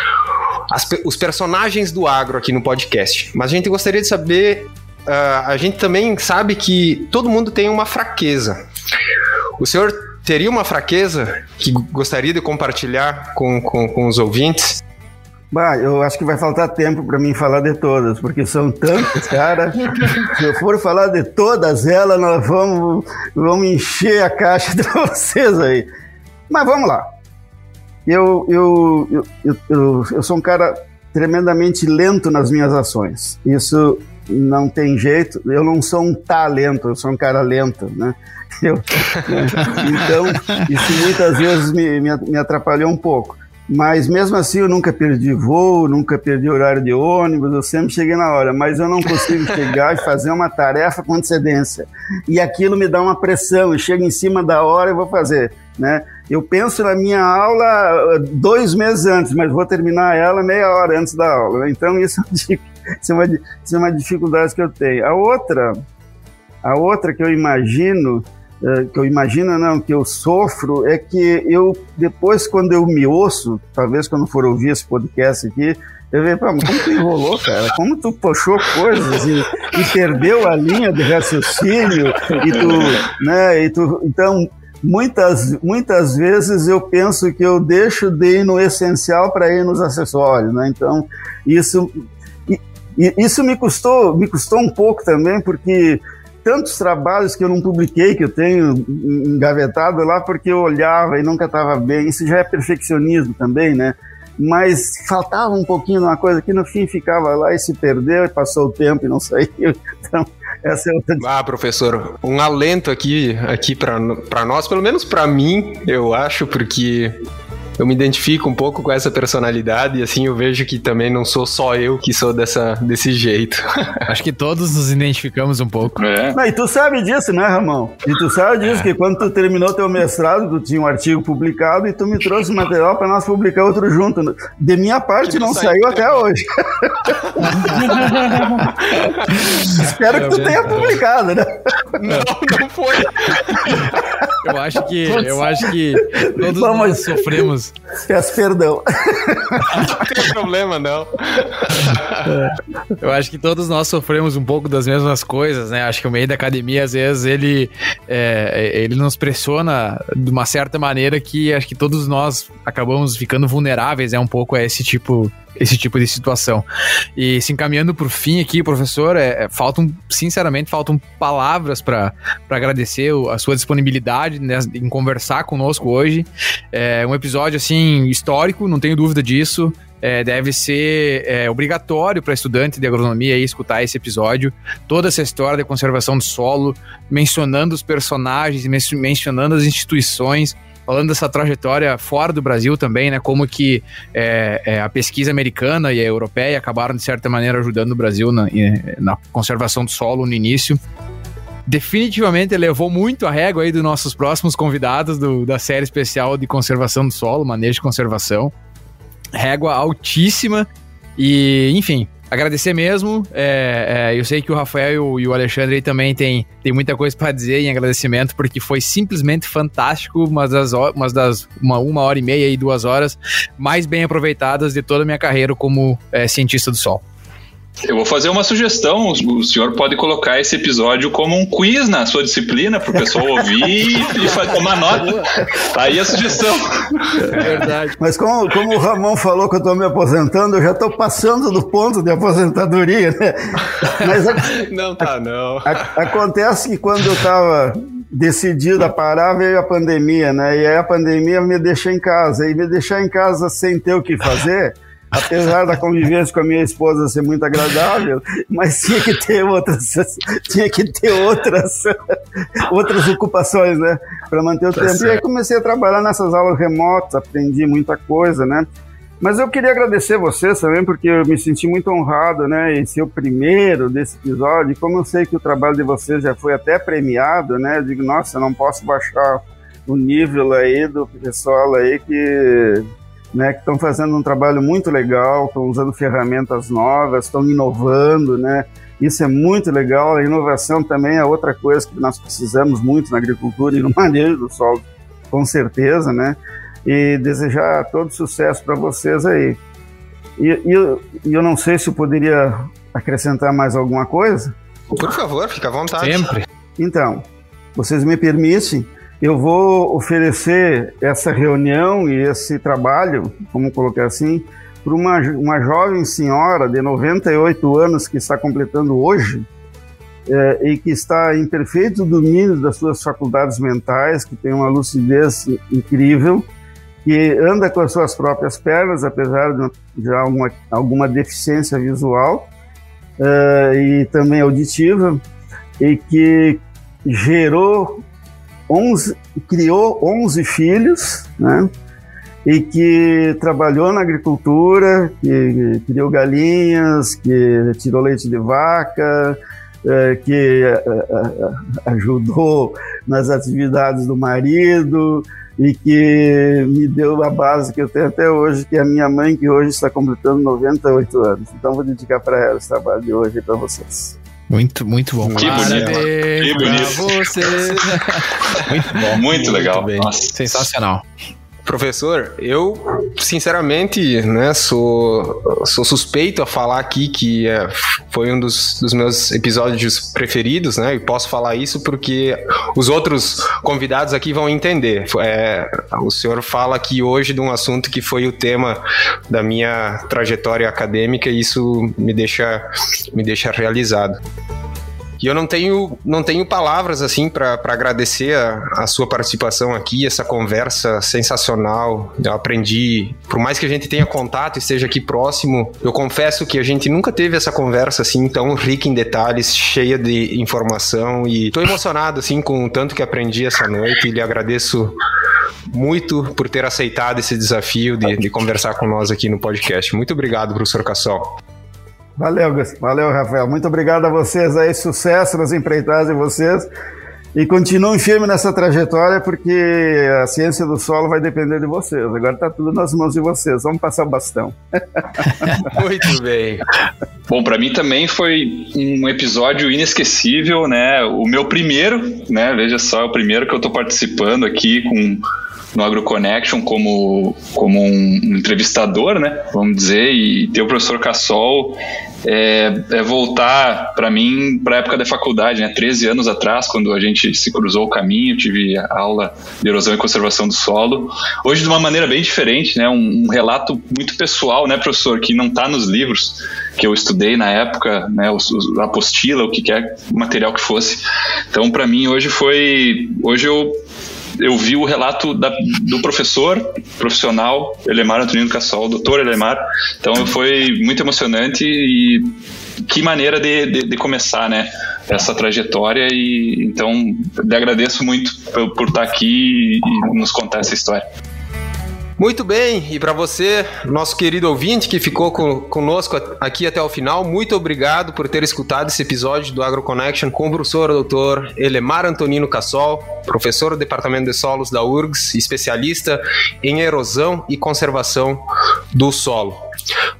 as, os personagens do agro aqui no podcast. Mas a gente gostaria de saber. Uh, a gente também sabe que todo mundo tem uma fraqueza. O senhor teria uma fraqueza que gostaria de compartilhar com, com, com os ouvintes? Bah, eu acho que vai faltar tempo para mim falar de todas, porque são tantas, cara. Se eu for falar de todas elas, nós vamos, vamos encher a caixa de vocês aí. Mas vamos lá eu, eu, eu, eu, eu sou um cara tremendamente lento nas minhas ações. Isso não tem jeito. Eu não sou um talento, eu sou um cara lento, né? Eu? Então, isso muitas vezes me, me, me, atrapalhou um pouco. Mas mesmo assim, eu nunca perdi voo, nunca perdi horário de ônibus, eu sempre cheguei na hora. Mas eu não consigo chegar e fazer uma tarefa com antecedência. E aquilo me dá uma pressão, eu chego em cima da hora e vou fazer, né? Eu penso na minha aula uh, dois meses antes, mas vou terminar ela meia hora antes da aula. Né? Então isso, isso, é uma, isso é uma dificuldade que eu tenho. A outra, a outra que eu imagino, uh, que eu imagino não, que eu sofro, é que eu depois quando eu me ouço, talvez quando for ouvir esse podcast aqui, eu vejo, como tu enrolou, cara? Como tu puxou coisas e, e perdeu a linha de raciocínio e tu, né? E tu, então muitas, muitas vezes eu penso que eu deixo de ir no essencial para ir nos acessórios, né? Então, isso, isso me custou, me custou um pouco também, porque tantos trabalhos que eu não publiquei, que eu tenho engavetado lá, porque eu olhava e nunca estava bem. Isso já é perfeccionismo também, né? Mas faltava um pouquinho de uma coisa que no fim ficava lá e se perdeu, e passou o tempo e não saiu. Então, essa é outra... Ah, professor, um alento aqui, aqui para nós, pelo menos para mim, eu acho, porque eu me identifico um pouco com essa personalidade e assim eu vejo que também não sou só eu que sou dessa, desse jeito. Acho que todos nos identificamos um pouco. É. Não, e tu sabe disso, né, Ramon? E tu sabe disso, é. que quando tu terminou teu mestrado, tu tinha um artigo publicado e tu me trouxe material para nós publicar outro junto. De minha parte, não, não saiu até hoje. Espero que tu tenha publicado, né? Não, não foi. Eu acho que, eu acho que todos Vamos. nós sofremos. Peço perdão. Não tem problema, não. Eu acho que todos nós sofremos um pouco das mesmas coisas, né? Acho que o meio da academia, às vezes, ele, é, ele nos pressiona de uma certa maneira que acho que todos nós acabamos ficando vulneráveis, é né, um pouco a esse tipo esse tipo de situação. E se encaminhando por fim aqui, professor, é, é faltam, sinceramente, faltam palavras para agradecer a sua disponibilidade né, em conversar conosco hoje. É um episódio, assim, histórico, não tenho dúvida disso. É, deve ser é, obrigatório para estudante de agronomia escutar esse episódio, toda essa história da conservação do solo, mencionando os personagens, mencionando as instituições, falando dessa trajetória fora do Brasil também, né? Como que é, é, a pesquisa americana e a europeia acabaram, de certa maneira, ajudando o Brasil na, na conservação do solo no início definitivamente levou muito a régua aí dos nossos próximos convidados do, da série especial de conservação do solo, manejo de conservação. Régua altíssima. E, enfim, agradecer mesmo. É, é, eu sei que o Rafael e o, Alexandre também tem, tem muita coisa para dizer em agradecimento, porque foi simplesmente fantástico, umas das, umas das uma, uma hora e meia e duas horas mais bem aproveitadas de toda a minha carreira como é, cientista do Sol. Eu vou fazer uma sugestão. O senhor pode colocar esse episódio como um quiz na sua disciplina para o pessoal ouvir e tomar nota. Tá aí a sugestão. É verdade. Mas como, como o Ramon falou que eu estou me aposentando, eu já estou passando do ponto de aposentadoria, né? Mas a, não tá, não. A, acontece que quando eu estava decidido a parar, veio a pandemia, né? E aí a pandemia me deixou em casa. E me deixar em casa sem ter o que fazer apesar da convivência com a minha esposa ser muito agradável, mas tinha que ter outras, tinha que ter outras, outras ocupações, né, para manter o tá tempo. Certo. E aí comecei a trabalhar nessas aulas remotas, aprendi muita coisa, né. Mas eu queria agradecer vocês também, porque eu me senti muito honrado, né, em ser o primeiro desse episódio. Como eu sei que o trabalho de vocês já foi até premiado, né, eu digo, nossa, eu não posso baixar o nível aí do pessoal aí que né, que estão fazendo um trabalho muito legal, estão usando ferramentas novas, estão inovando, né? Isso é muito legal. A inovação também é outra coisa que nós precisamos muito na agricultura e no manejo do solo, com certeza, né? E desejar todo sucesso para vocês aí. E, e eu, eu não sei se eu poderia acrescentar mais alguma coisa. Por favor, fica à vontade. Sempre. Então, vocês me permitem eu vou oferecer essa reunião e esse trabalho, como colocar assim, para uma, uma jovem senhora de 98 anos que está completando hoje é, e que está em perfeito domínio das suas faculdades mentais, que tem uma lucidez incrível, que anda com as suas próprias pernas, apesar de já alguma, alguma deficiência visual é, e também auditiva, e que gerou 11, criou 11 filhos, né? E que trabalhou na agricultura, que criou galinhas, que tirou leite de vaca, é, que é, é, ajudou nas atividades do marido e que me deu a base que eu tenho até hoje, que é a minha mãe, que hoje está completando 98 anos. Então vou dedicar para ela esse trabalho de hoje para vocês. Muito, muito bom. Que bonito. Que bonito. Você. muito bom. Muito legal. Muito Sensacional. Professor, eu sinceramente né, sou, sou suspeito a falar aqui que é, foi um dos, dos, meus episódios preferidos, né? E posso falar isso porque os outros convidados aqui vão entender. É, o senhor fala aqui hoje de um assunto que foi o tema da minha trajetória acadêmica e isso me deixa, me deixa realizado. E eu não tenho, não tenho palavras assim para agradecer a, a, sua participação aqui, essa conversa sensacional. Eu aprendi, por mais que a gente tenha contato e esteja aqui próximo, eu confesso que a gente nunca teve essa conversa assim tão rica em detalhes, cheia de informação e tô emocionado assim com o tanto que aprendi essa noite e lhe agradeço muito por ter aceitado esse desafio de, de conversar com nós aqui no podcast. Muito obrigado, professor Cassol. Valeu, valeu, Rafael. Muito obrigado a vocês aí, sucesso nas empreitadas de vocês. E continuem firme nessa trajetória, porque a ciência do solo vai depender de vocês. Agora está tudo nas mãos de vocês. Vamos passar o bastão. Muito bem. Bom, para mim também foi um episódio inesquecível, né? O meu primeiro, né? Veja só, é o primeiro que eu estou participando aqui com no AgroConnection como, como um, entrevistador, né? Vamos dizer, e ter o professor Cassol é, é voltar para mim para a época da faculdade, né? 13 anos atrás, quando a gente se cruzou o caminho, tive aula de erosão e conservação do solo. Hoje de uma maneira bem diferente, né? Um, um relato muito pessoal, né, professor, que não está nos livros que eu estudei na época, né? A apostila, o que quer material que fosse. Então, para mim hoje foi, hoje eu eu vi o relato da, do professor profissional Elemar Antonino Cassol, doutor Elemar. Então foi muito emocionante e que maneira de, de, de, começar, né? Essa trajetória e então lhe agradeço muito por, por estar aqui e nos contar essa história. Muito bem, e para você, nosso querido ouvinte que ficou com, conosco aqui até o final, muito obrigado por ter escutado esse episódio do AgroConnection com o professor doutor Elemar Antonino Cassol, professor do Departamento de Solos da URGS, especialista em erosão e conservação do solo.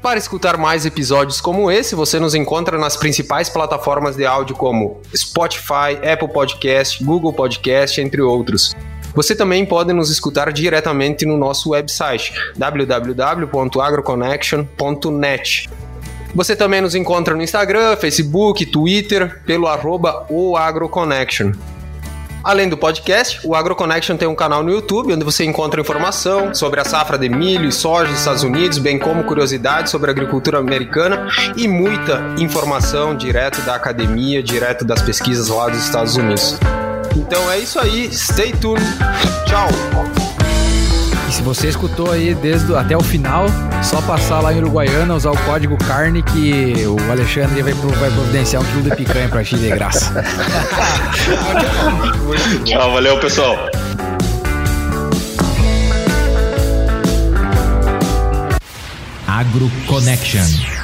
Para escutar mais episódios como esse, você nos encontra nas principais plataformas de áudio como Spotify, Apple Podcast, Google Podcast, entre outros. Você também pode nos escutar diretamente no nosso website www.agroconnection.net. Você também nos encontra no Instagram, Facebook, Twitter, pelo arroba oagroconnection. Além do podcast, o AgroConnection tem um canal no YouTube onde você encontra informação sobre a safra de milho e soja dos Estados Unidos, bem como curiosidades sobre a agricultura americana e muita informação direto da academia, direto das pesquisas lá dos Estados Unidos. Então é isso aí, stay tuned, tchau! se você escutou aí desde até o final, só passar lá em Uruguaiana, usar o código carne que o Alexandre vai, vai providenciar um quilo de picanha pra ti de graça. Tchau, valeu pessoal. Agro Connection.